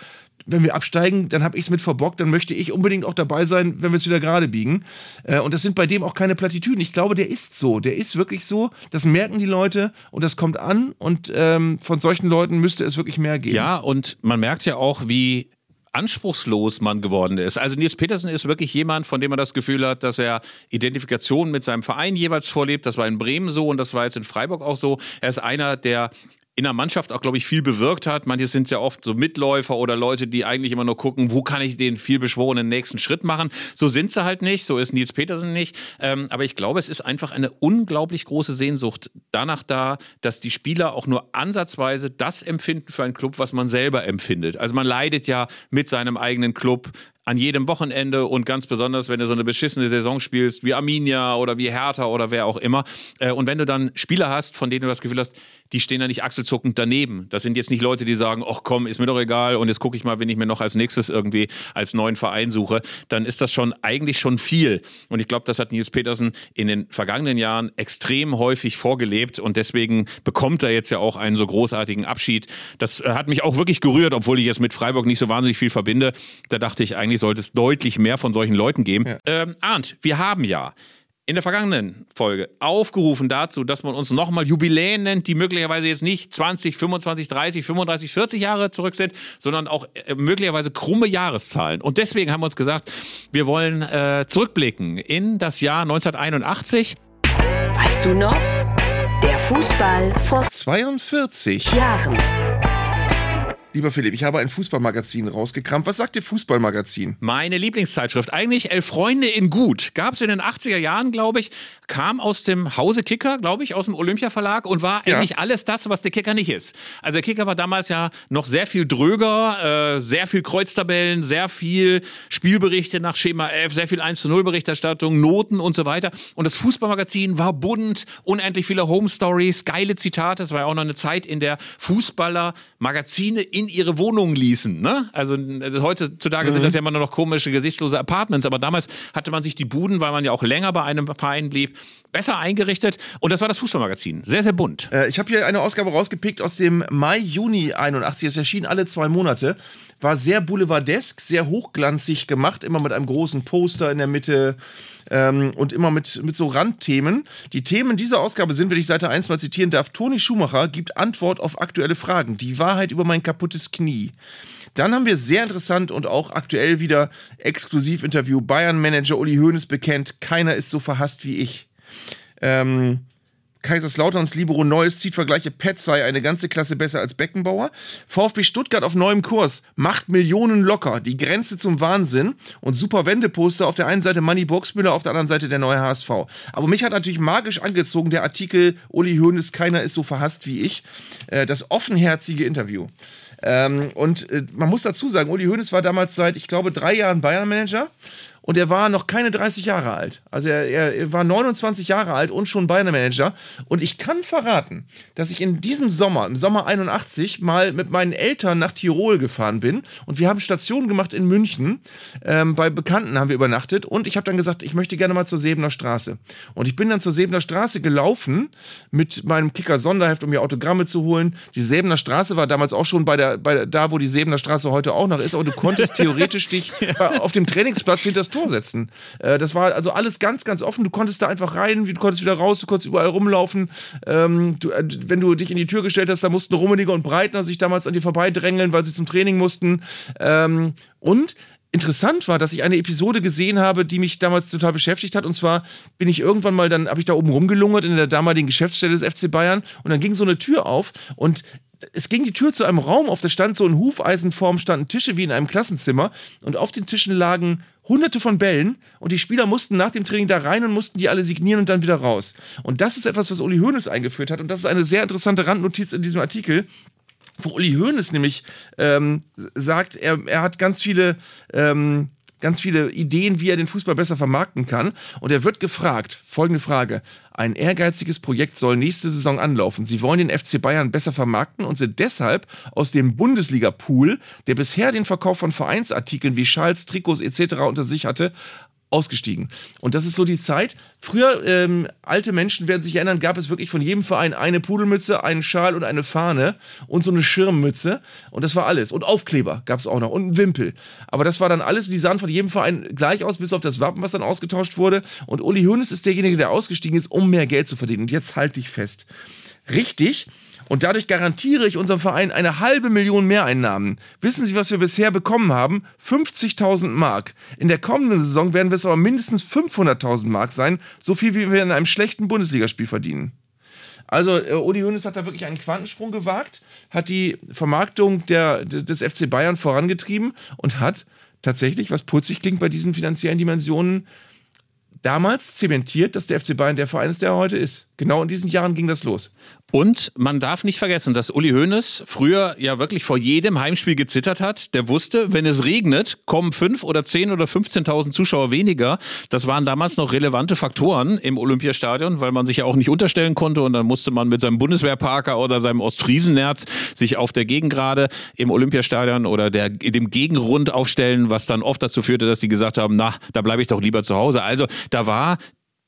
wenn wir absteigen, dann habe ich es mit verbockt, dann möchte ich unbedingt auch dabei sein, wenn wir es wieder gerade biegen. Äh, und das sind bei dem auch keine Plattitüden. Ich glaube, der ist so. Der ist wirklich so. Das merken die Leute und das kommt an. Und ähm, von solchen Leuten müsste es wirklich mehr geben. Ja, und man merkt ja auch, wie anspruchslos man geworden ist. Also Nils Petersen ist wirklich jemand, von dem man das Gefühl hat, dass er Identifikation mit seinem Verein jeweils vorlebt. Das war in Bremen so und das war jetzt in Freiburg auch so. Er ist einer, der in der Mannschaft auch, glaube ich, viel bewirkt hat. Manche sind ja oft so Mitläufer oder Leute, die eigentlich immer nur gucken, wo kann ich den vielbeschworenen nächsten Schritt machen. So sind sie halt nicht, so ist Nils Petersen nicht. Ähm, aber ich glaube, es ist einfach eine unglaublich große Sehnsucht danach da, dass die Spieler auch nur ansatzweise das empfinden für einen Club, was man selber empfindet. Also man leidet ja mit seinem eigenen Club an jedem Wochenende und ganz besonders, wenn du so eine beschissene Saison spielst, wie Arminia oder wie Hertha oder wer auch immer. Äh, und wenn du dann Spieler hast, von denen du das Gefühl hast, die stehen da nicht achselzuckend daneben. Das sind jetzt nicht Leute, die sagen, ach komm, ist mir doch egal und jetzt gucke ich mal, wenn ich mir noch als nächstes irgendwie als neuen Verein suche, dann ist das schon eigentlich schon viel. Und ich glaube, das hat Nils Petersen in den vergangenen Jahren extrem häufig vorgelebt und deswegen bekommt er jetzt ja auch einen so großartigen Abschied. Das äh, hat mich auch wirklich gerührt, obwohl ich jetzt mit Freiburg nicht so wahnsinnig viel verbinde. Da dachte ich, eigentlich sollte es deutlich mehr von solchen Leuten geben. Ja. Ähm, Arndt, wir haben ja in der vergangenen Folge aufgerufen dazu, dass man uns nochmal Jubiläen nennt, die möglicherweise jetzt nicht 20, 25, 30, 35, 40 Jahre zurück sind, sondern auch äh, möglicherweise krumme Jahreszahlen. Und deswegen haben wir uns gesagt, wir wollen äh, zurückblicken in das Jahr 1981. Weißt du noch? Der Fußball vor 42 Jahren. Lieber Philipp, ich habe ein Fußballmagazin rausgekramt. Was sagt dir Fußballmagazin? Meine Lieblingszeitschrift, eigentlich Elf Freunde in Gut. Gab es in den 80er Jahren, glaube ich, kam aus dem Hause Kicker, glaube ich, aus dem Olympia Verlag und war Ja. eigentlich alles das, was der Kicker nicht ist. Also der Kicker war damals ja noch sehr viel dröger, äh, sehr viel Kreuztabellen, sehr viel Spielberichte nach Schema F, sehr viel 1 zu 0 Berichterstattung, Noten und so weiter. Und das Fußballmagazin war bunt, unendlich viele Home Stories, geile Zitate. Es war ja auch noch eine Zeit, in der Fußballer Magazine in ihre Wohnungen ließen. Ne? Also äh, heutzutage sind das ja immer nur noch komische, gesichtslose Apartments, aber damals hatte man sich die Buden, weil man ja auch länger bei einem Verein blieb, besser eingerichtet. Und das war das Fußballmagazin. Sehr, sehr bunt. Äh, ich habe hier eine Ausgabe rausgepickt aus dem Mai, Juni 81. Es erschien alle zwei Monate. War sehr boulevardesk, sehr hochglanzig gemacht, immer mit einem großen Poster in der Mitte ähm, und immer mit, mit so Randthemen. Die Themen dieser Ausgabe sind, wenn ich Seite 1 mal zitieren darf, Toni Schumacher gibt Antwort auf aktuelle Fragen. Die Wahrheit über mein kaputtes Knie. Dann haben wir sehr interessant und auch aktuell wieder Exklusivinterview. Bayern-Manager Uli Hoeneß bekennt, keiner ist so verhasst wie ich. Ähm, Kaiserslauterns Libero Neues zieht Vergleiche, Pet sei eine ganze Klasse besser als Beckenbauer. VfB Stuttgart auf neuem Kurs, macht Millionen locker, die Grenze zum Wahnsinn und super Wendeposter auf der einen Seite Manny Boxmüller, auf der anderen Seite der neue HSV. Aber mich hat natürlich magisch angezogen der Artikel Uli Hoeneß, keiner ist so verhasst wie ich. Äh, das offenherzige Interview. Ähm, und äh, man muss dazu sagen, Uli Hoeneß war damals seit, ich glaube, drei Jahren Bayern-Manager und er war noch keine 30 Jahre alt. Also er, er, war 29 Jahre alt und schon Bayern-Manager. Und ich kann verraten, dass ich in diesem Sommer, im Sommer 81, mal mit meinen Eltern nach Tirol gefahren bin und wir haben Stationen gemacht in München. Ähm, bei Bekannten haben wir übernachtet und ich habe dann gesagt, ich möchte gerne mal zur Sebener Straße. Und ich bin dann zur Sebener Straße gelaufen mit meinem Kicker-Sonderheft, um mir Autogramme zu holen. Die Sebener Straße war damals auch schon bei der, bei der, da, wo die Sebener Straße heute auch noch ist, aber du konntest theoretisch dich auf dem Trainingsplatz hinter das Tor setzen. Äh, das war also alles ganz, ganz offen. Du konntest da einfach rein, du konntest wieder raus, du konntest überall rumlaufen. Ähm, du, äh, wenn du dich in die Tür gestellt hast, da mussten Rummeniger und Breitner sich damals an dir vorbeidrängeln, weil sie zum Training mussten. Ähm, und Interessant war, dass ich eine Episode gesehen habe, die mich damals total beschäftigt hat. Und zwar bin ich irgendwann mal, dann habe ich da oben rumgelungert in der damaligen Geschäftsstelle des FC Bayern und dann ging so eine Tür auf und es ging die Tür zu einem Raum auf, da stand so in Hufeisenform, standen Tische wie in einem Klassenzimmer und auf den Tischen lagen hunderte von Bällen und die Spieler mussten nach dem Training da rein und mussten die alle signieren und dann wieder raus. Und das ist etwas, was Uli Hoeneß eingeführt hat und das ist eine sehr interessante Randnotiz in diesem Artikel wo Uli Hoeneß nämlich ähm, sagt, er, er hat ganz viele, ähm, ganz viele Ideen, wie er den Fußball besser vermarkten kann. Und er wird gefragt, folgende Frage. Ein ehrgeiziges Projekt soll nächste Saison anlaufen. Sie wollen den FC Bayern besser vermarkten und sind deshalb aus dem Bundesliga-Pool, der bisher den Verkauf von Vereinsartikeln wie Schals, Trikots etc. unter sich hatte, ausgestiegen. Und das ist so die Zeit. Früher, ähm, alte Menschen werden sich erinnern, gab es wirklich von jedem Verein eine Pudelmütze, einen Schal und eine Fahne und so eine Schirmmütze. Und das war alles. Und Aufkleber gab es auch noch und einen Wimpel. Aber das war dann alles. Die sahen von jedem Verein gleich aus, bis auf das Wappen, was dann ausgetauscht wurde. Und Uli Hoeneß ist derjenige, der ausgestiegen ist, um mehr Geld zu verdienen. Und jetzt halte ich fest. Richtig. Und dadurch garantiere ich unserem Verein eine halbe Million Mehreinnahmen. Wissen Sie, was wir bisher bekommen haben? 50.000 Mark. In der kommenden Saison werden wir es aber mindestens 500.000 Mark sein. So viel, wie wir in einem schlechten Bundesligaspiel verdienen. Also, äh, Uli Hoeneß hat da wirklich einen Quantensprung gewagt, hat die Vermarktung der, des FC Bayern vorangetrieben und hat tatsächlich, was putzig klingt bei diesen finanziellen Dimensionen, damals zementiert, dass der FC Bayern der Verein ist, der er heute ist. Genau in diesen Jahren ging das los. Und man darf nicht vergessen, dass Uli Hoeneß früher ja wirklich vor jedem Heimspiel gezittert hat. Der wusste, wenn es regnet, kommen fünf oder zehn oder 15.000 Zuschauer weniger. Das waren damals noch relevante Faktoren im Olympiastadion, weil man sich ja auch nicht unterstellen konnte und dann musste man mit seinem Bundeswehrparker oder seinem Ostfriesennerz sich auf der Gegengrade im Olympiastadion oder der, dem Gegenrund aufstellen, was dann oft dazu führte, dass sie gesagt haben, na, da bleibe ich doch lieber zu Hause. Also da war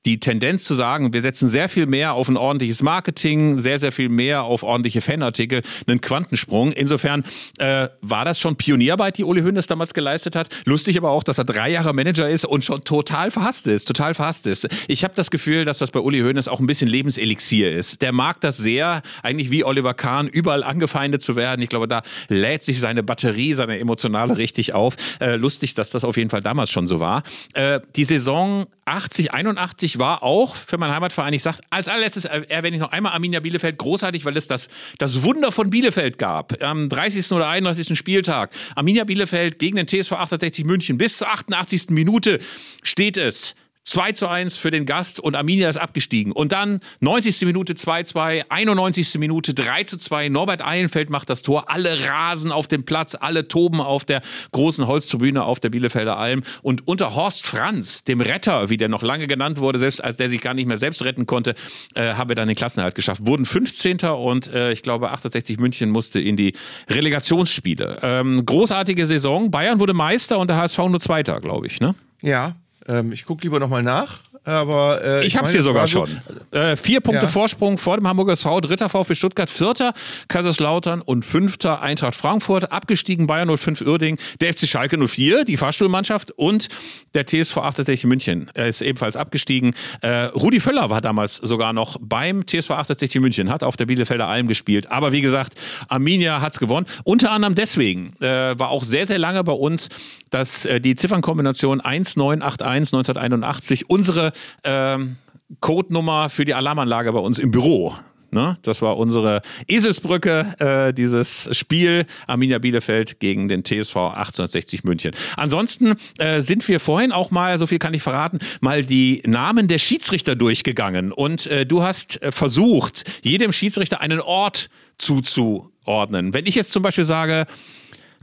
die Tendenz zu sagen, wir setzen sehr viel mehr auf ein ordentliches Marketing, sehr, sehr viel mehr auf ordentliche Fanartikel, einen Quantensprung. Insofern äh, war das schon Pionierarbeit, die Uli Hoeneß damals geleistet hat. Lustig aber auch, dass er drei Jahre Manager ist und schon total verhasst ist, total verhasst ist. Ich habe das Gefühl, dass das bei Uli Hoeneß auch ein bisschen Lebenselixier ist. Der mag das sehr, eigentlich wie Oliver Kahn, überall angefeindet zu werden. Ich glaube, da lädt sich seine Batterie, seine emotionale richtig auf. Äh, lustig, dass das auf jeden Fall damals schon so war. Äh, die Saison 80, 81 war auch für meinen Heimatverein, ich sage als allerletztes erwähne ich noch einmal Arminia Bielefeld, großartig, weil es das, das Wunder von Bielefeld gab. Am 30. oder 31. Spieltag. Arminia Bielefeld gegen den TSV 68 München. Bis zur 88. Minute steht es 2 zu 1 für den Gast und Arminia ist abgestiegen. Und dann 90. Minute 2-2, 91. Minute 3 zu 2. Norbert Eilenfeld macht das Tor. Alle rasen auf dem Platz, alle toben auf der großen Holztribüne auf der Bielefelder Alm. Und unter Horst Franz, dem Retter, wie der noch lange genannt wurde, selbst als der sich gar nicht mehr selbst retten konnte, äh, haben wir dann den Klassenerhalt geschafft. Wurden 15. und äh, ich glaube 68 München musste in die Relegationsspiele. Ähm, großartige Saison. Bayern wurde Meister und der HSV nur Zweiter, glaube ich. Ne? Ja, ähm, ich gucke lieber nochmal nach aber äh, ich, ich habe es hier sogar so, schon. Äh, vier Punkte ja. Vorsprung vor dem Hamburger SV, dritter VfB Stuttgart, vierter Kaiserslautern und fünfter Eintracht Frankfurt, abgestiegen Bayern 05 Uerding, der FC Schalke 04, die Fahrstuhlmannschaft und der TSV 68 München er ist ebenfalls abgestiegen. Äh, Rudi Völler war damals sogar noch beim TSV 68 München, hat auf der Bielefelder Alm gespielt, aber wie gesagt, Arminia hat's gewonnen, unter anderem deswegen äh, war auch sehr sehr lange bei uns, dass äh, die Ziffernkombination 1981 1981 unsere ähm, Codenummer für die Alarmanlage bei uns im Büro. Ne? Das war unsere Eselsbrücke, äh, dieses Spiel Arminia Bielefeld gegen den TSV 1860 München. Ansonsten äh, sind wir vorhin auch mal, so viel kann ich verraten, mal die Namen der Schiedsrichter durchgegangen. Und äh, du hast äh, versucht, jedem Schiedsrichter einen Ort zuzuordnen. Wenn ich jetzt zum Beispiel sage,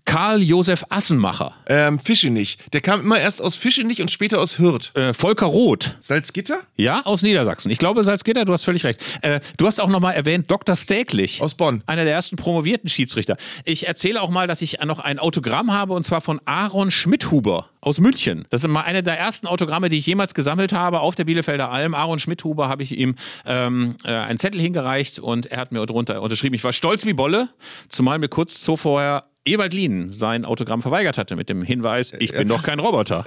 Karl Josef Assenmacher. Ähm, Fischenich. Der kam immer erst aus Fischenich und später aus Hürth. Äh, Volker Roth. Salzgitter? Ja, aus Niedersachsen. Ich glaube Salzgitter, du hast völlig recht. Äh, du hast auch nochmal erwähnt Dr. Stäglich. Aus Bonn. Einer der ersten promovierten Schiedsrichter. Ich erzähle auch mal, dass ich noch ein Autogramm habe und zwar von Aaron Schmidhuber aus München. Das ist mal eine der ersten Autogramme, die ich jemals gesammelt habe auf der Bielefelder Alm. Aaron Schmidhuber habe ich ihm ähm, äh, einen Zettel hingereicht und er hat mir darunter unterschrieben. Ich war stolz wie Bolle, zumal mir kurz zuvor Ewald Lien sein Autogramm verweigert hatte mit dem Hinweis, ich bin doch kein Roboter.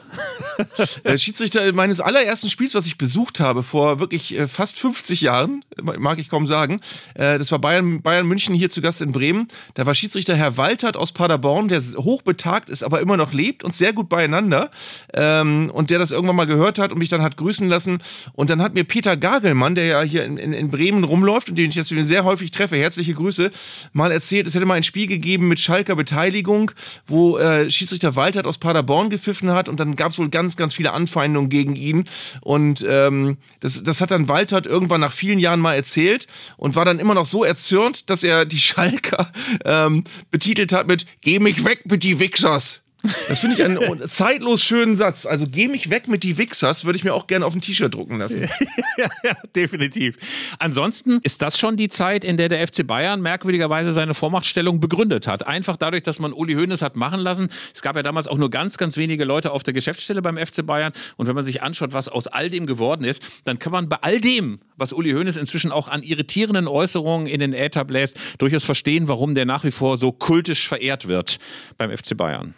Der Schiedsrichter meines allerersten Spiels, was ich besucht habe, vor wirklich äh, fast 50 Jahren, mag ich kaum sagen, äh, das war Bayern, Bayern München hier zu Gast in Bremen. Da war Schiedsrichter Herr Waltert aus Paderborn, der hochbetagt ist, aber immer noch lebt und sehr gut beieinander. Ähm, und der das irgendwann mal gehört hat und mich dann hat grüßen lassen. Und dann hat mir Peter Gagelmann, der ja hier in, in, in Bremen rumläuft und den ich jetzt sehr häufig treffe, herzliche Grüße, mal erzählt, es hätte mal ein Spiel gegeben mit Schalker Beteiligung, wo äh, Schiedsrichter Walter aus Paderborn gepfiffen hat und dann gab es wohl ganz, ganz viele Anfeindungen gegen ihn. Und ähm, das, das hat dann Walter irgendwann nach vielen Jahren mal erzählt und war dann immer noch so erzürnt, dass er die Schalker ähm, betitelt hat mit Geh mich weg mit die Wichsers. Das finde ich einen zeitlos schönen Satz. Also geh mich weg mit die Wichsers, würde ich mir auch gerne auf ein T-Shirt drucken lassen. ja, ja, definitiv. Ansonsten ist das schon die Zeit, in der der FC Bayern merkwürdigerweise seine Vormachtstellung begründet hat. Einfach dadurch, dass man Uli Hoeneß hat machen lassen. Es gab ja damals auch nur ganz, ganz wenige Leute auf der Geschäftsstelle beim FC Bayern. Und wenn man sich anschaut, was aus all dem geworden ist, dann kann man bei all dem, was Uli Hoeneß inzwischen auch an irritierenden Äußerungen in den Äther bläst, durchaus verstehen, warum der nach wie vor so kultisch verehrt wird beim FC Bayern.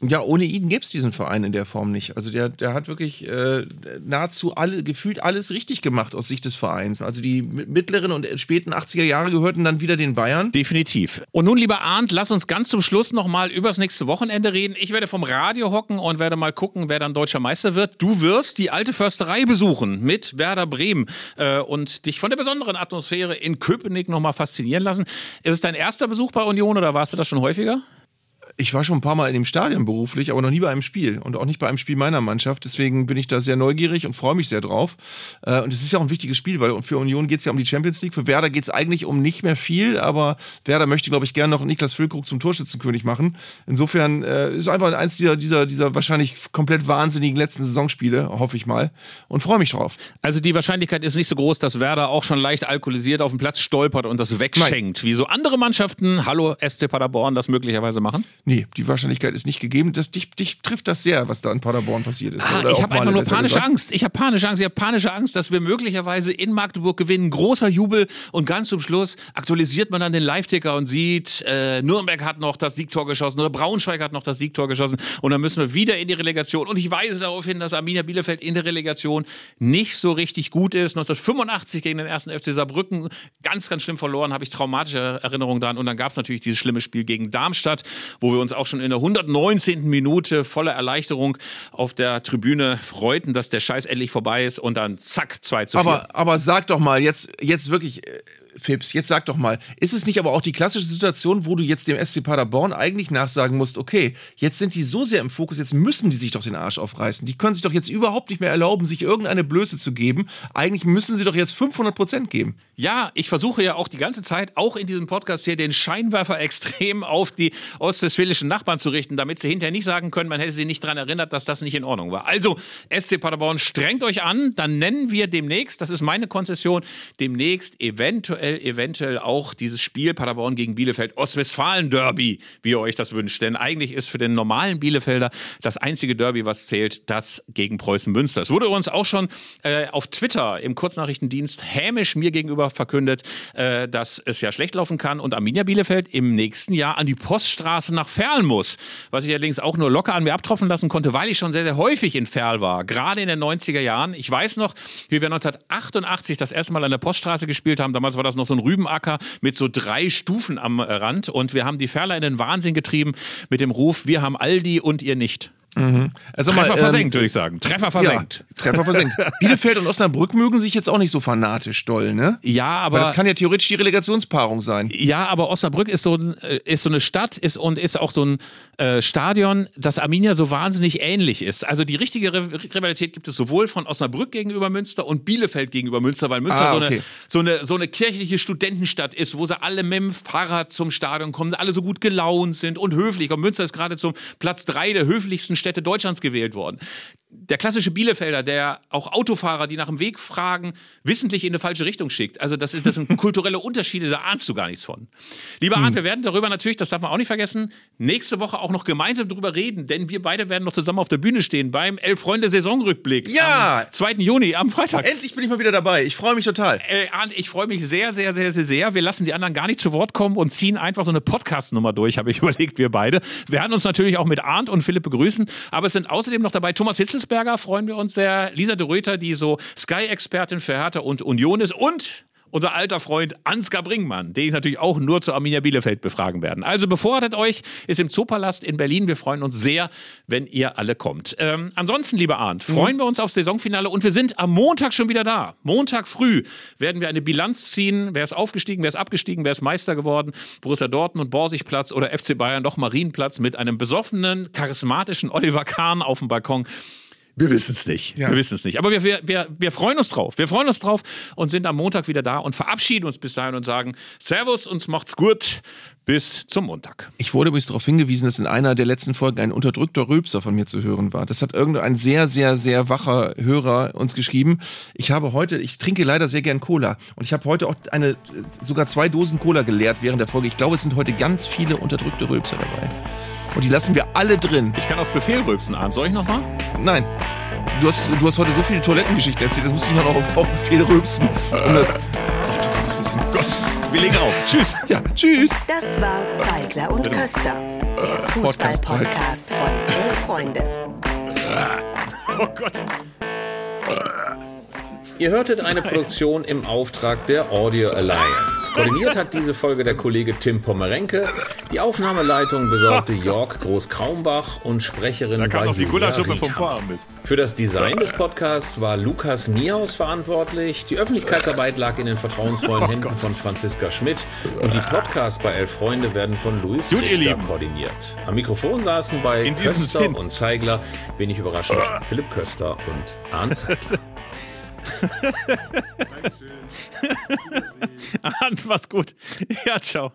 Ja, ohne ihn gäbe es diesen Verein in der Form nicht. Also der, der hat wirklich äh, nahezu alle, gefühlt alles richtig gemacht aus Sicht des Vereins. Also die mittleren und späten 80er Jahre gehörten dann wieder den Bayern. Definitiv. Und nun, lieber Arndt, lass uns ganz zum Schluss nochmal übers nächste Wochenende reden. Ich werde vom Radio hocken und werde mal gucken, wer dann deutscher Meister wird. Du wirst die alte Försterei besuchen mit Werder Bremen äh, und dich von der besonderen Atmosphäre in Köpenick nochmal faszinieren lassen. Ist es dein erster Besuch bei Union oder warst du das schon häufiger? Ich war schon ein paar Mal in dem Stadion beruflich, aber noch nie bei einem Spiel und auch nicht bei einem Spiel meiner Mannschaft. Deswegen bin ich da sehr neugierig und freue mich sehr drauf. Äh, und es ist ja auch ein wichtiges Spiel, weil für Union geht es ja um die Champions League. Für Werder geht es eigentlich um nicht mehr viel, aber Werder möchte, glaube ich, gerne noch Niklas Füllkrug zum Torschützenkönig machen. Insofern äh, ist einfach eins dieser, dieser, dieser wahrscheinlich komplett wahnsinnigen letzten Saisonspiele, hoffe ich mal, und freue mich drauf. Also die Wahrscheinlichkeit ist nicht so groß, dass Werder auch schon leicht alkoholisiert auf dem Platz stolpert und das wegschenkt, Nein. wie so andere Mannschaften, hallo SC Paderborn, das möglicherweise machen? Nee, die Wahrscheinlichkeit ist nicht gegeben. Das, dich, dich trifft das sehr, was da in Paderborn passiert ist. Ah, ich habe einfach nur panische gesagt. Angst. Ich habe panische Angst. Ich habe panische Angst, dass wir möglicherweise in Magdeburg gewinnen. Großer Jubel und ganz zum Schluss aktualisiert man dann den Live-Ticker und sieht, äh, Nürnberg hat noch das Siegtor geschossen oder Braunschweig hat noch das Siegtor geschossen und dann müssen wir wieder in die Relegation. Und ich weise darauf hin, dass Arminia Bielefeld in der Relegation nicht so richtig gut ist. 1985 gegen den ersten FC Saarbrücken ganz, ganz schlimm verloren, habe ich traumatische Erinnerungen dran. Und dann gab es natürlich dieses schlimme Spiel gegen Darmstadt, wo wir uns auch schon in der 119. Minute voller Erleichterung auf der Tribüne freuten, dass der Scheiß endlich vorbei ist und dann zack, 2 zu 4. Aber, aber sag doch mal, jetzt, jetzt wirklich, äh, Fips, jetzt sag doch mal, ist es nicht aber auch die klassische Situation, wo du jetzt dem SC Paderborn eigentlich nachsagen musst, okay, jetzt sind die so sehr im Fokus, jetzt müssen die sich doch den Arsch aufreißen. Die können sich doch jetzt überhaupt nicht mehr erlauben, sich irgendeine Blöße zu geben. Eigentlich müssen sie doch jetzt 500 Prozent geben. Ja, ich versuche ja auch die ganze Zeit, auch in diesem Podcast hier, den Scheinwerfer extrem auf die ostwestfälischen Nachbarn zu richten, damit sie hinterher nicht sagen können, man hätte sie nicht daran erinnert, dass das nicht in Ordnung war. Also, SC Paderborn, strengt euch an, dann nennen wir demnächst, das ist meine Konzession, demnächst eventuell, eventuell auch dieses Spiel Paderborn gegen Bielefeld, Ostwestfalen-Derby, wie ihr euch das wünscht. Denn eigentlich ist für den normalen Bielefelder das einzige Derby, was zählt, das gegen Preußen-Münster. Es wurde uns auch schon äh, auf Twitter im Kurznachrichtendienst hämisch mir gegenüber verkündet, äh, dass es ja schlecht laufen kann und Arminia Bielefeld im nächsten Jahr an die Poststraße nach Ferl muss. Was ich allerdings auch nur locker an mir abtropfen lassen konnte, weil ich schon sehr, sehr häufig in Ferl war, gerade in den 90er Jahren. Ich weiß noch, wie wir 1988 das erste Mal an der Poststraße gespielt haben. Damals war das noch so ein Rübenacker mit so drei Stufen am Rand und wir haben die Ferler in den Wahnsinn getrieben mit dem Ruf, wir haben Aldi und ihr nicht. Also Treffer mal, ähm, versenkt, würde ich sagen. Treffer versenkt. Ja, Treffer versenkt. Bielefeld und Osnabrück mögen sich jetzt auch nicht so fanatisch doll, ne? Ja, aber Weil das kann ja theoretisch die Relegationspaarung sein. Ja, aber Osnabrück ist so, ein, äh, ist so eine Stadt ist und ist auch so ein äh, Stadion, das Arminia so wahnsinnig ähnlich ist. Also die richtige Re Rivalität gibt es sowohl von Osnabrück gegenüber Münster und Bielefeld gegenüber Münster, weil Münster Ah, so, eine, okay. so, eine, so eine kirchliche Studentenstadt ist, wo sie alle mit dem Fahrrad zum Stadion kommen, alle so gut gelaunt sind und höflich. Und Münster ist gerade zum Platz drei der höflichsten Städte Deutschlands gewählt worden. Der klassische Bielefelder, der auch Autofahrer, die nach dem Weg fragen, wissentlich in eine falsche Richtung schickt. Also das, ist, das sind kulturelle Unterschiede, da ahnst du gar nichts von. Lieber Arndt, wir werden darüber natürlich, das darf man auch nicht vergessen, nächste Woche auch noch gemeinsam drüber reden, denn wir beide werden noch zusammen auf der Bühne stehen beim Elf-Freunde-Saisonrückblick Ja! am 2. Juni, am Freitag. Endlich bin ich mal wieder dabei. Ich freue mich total. Äh, Arndt, ich freue mich sehr, sehr, sehr, sehr, sehr. Wir lassen die anderen gar nicht zu Wort kommen und ziehen einfach so eine Podcast-Nummer durch, habe ich überlegt, wir beide. Wir werden uns natürlich auch mit Arndt und Philipp begrüßen, aber es sind außerdem noch dabei Thomas Hitzelsberger, freuen wir uns sehr, Lisa de Ruyter, die so Sky-Expertin für Hertha und Union ist und unser alter Freund Ansgar Bringmann, den ich natürlich auch nur zu Arminia Bielefeld befragen werden. Also befordert euch, ist im Zoopalast in Berlin. Wir freuen uns sehr, wenn ihr alle kommt. Ähm, ansonsten, lieber Arndt, freuen wir uns aufs Saisonfinale und wir sind am Montag schon wieder da. Montag früh werden wir eine Bilanz ziehen. Wer ist aufgestiegen, wer ist abgestiegen, wer ist Meister geworden? Borussia Dortmund, Borsigplatz oder FC Bayern doch Marienplatz mit einem besoffenen, charismatischen Oliver Kahn auf dem Balkon. Wir wissen es nicht. Ja. Wir wissen es nicht. Aber wir, wir, wir, wir freuen uns drauf. Wir freuen uns drauf und sind am Montag wieder da und verabschieden uns bis dahin und sagen Servus, uns macht's gut. Bis zum Montag. Ich wurde übrigens darauf hingewiesen, dass in einer der letzten Folgen ein unterdrückter Rülpser von mir zu hören war. Das hat irgendein sehr, sehr, sehr wacher Hörer uns geschrieben. Ich habe heute, ich trinke leider sehr gern Cola und ich habe heute auch eine, sogar zwei Dosen Cola geleert während der Folge. Ich glaube, es sind heute ganz viele unterdrückte Rülpser dabei. Und die lassen wir alle drin. Ich kann aus Befehl rülpsen, Arndt. Soll ich nochmal? Nein. Du hast, du hast heute so viele Toilettengeschichten erzählt, das musst du noch auf, auf Befehl rülpsen. Um das, Ach, du bist ein bisschen- Gott, wir legen auf. Tschüss. ja, tschüss. Das war Zeigler und Köster, der Fußball-Podcast von Elf Freunde. Oh Gott. Ihr hörtet eine Produktion im Auftrag der Audio Alliance. Koordiniert hat diese Folge der Kollege Tim Pommerenke. Die Aufnahmeleitung besorgte Jörg Groß-Kraumbach und Sprecherin Da kam noch die Gulaschsuppe vom. Vorabend mit. Für das Design des Podcasts war Lukas Niehaus verantwortlich. Die Öffentlichkeitsarbeit lag in den vertrauensvollen Oh Händen von Franziska Schmidt. Und die Podcasts bei Elf Freunde werden von Luis Gut, Richter koordiniert. Am Mikrofon saßen bei Köster Sinn. und Zeigler, wenig überraschend, Philipp Köster und Arndt Zeigler. Arndt, mach's gut. Ja, ciao.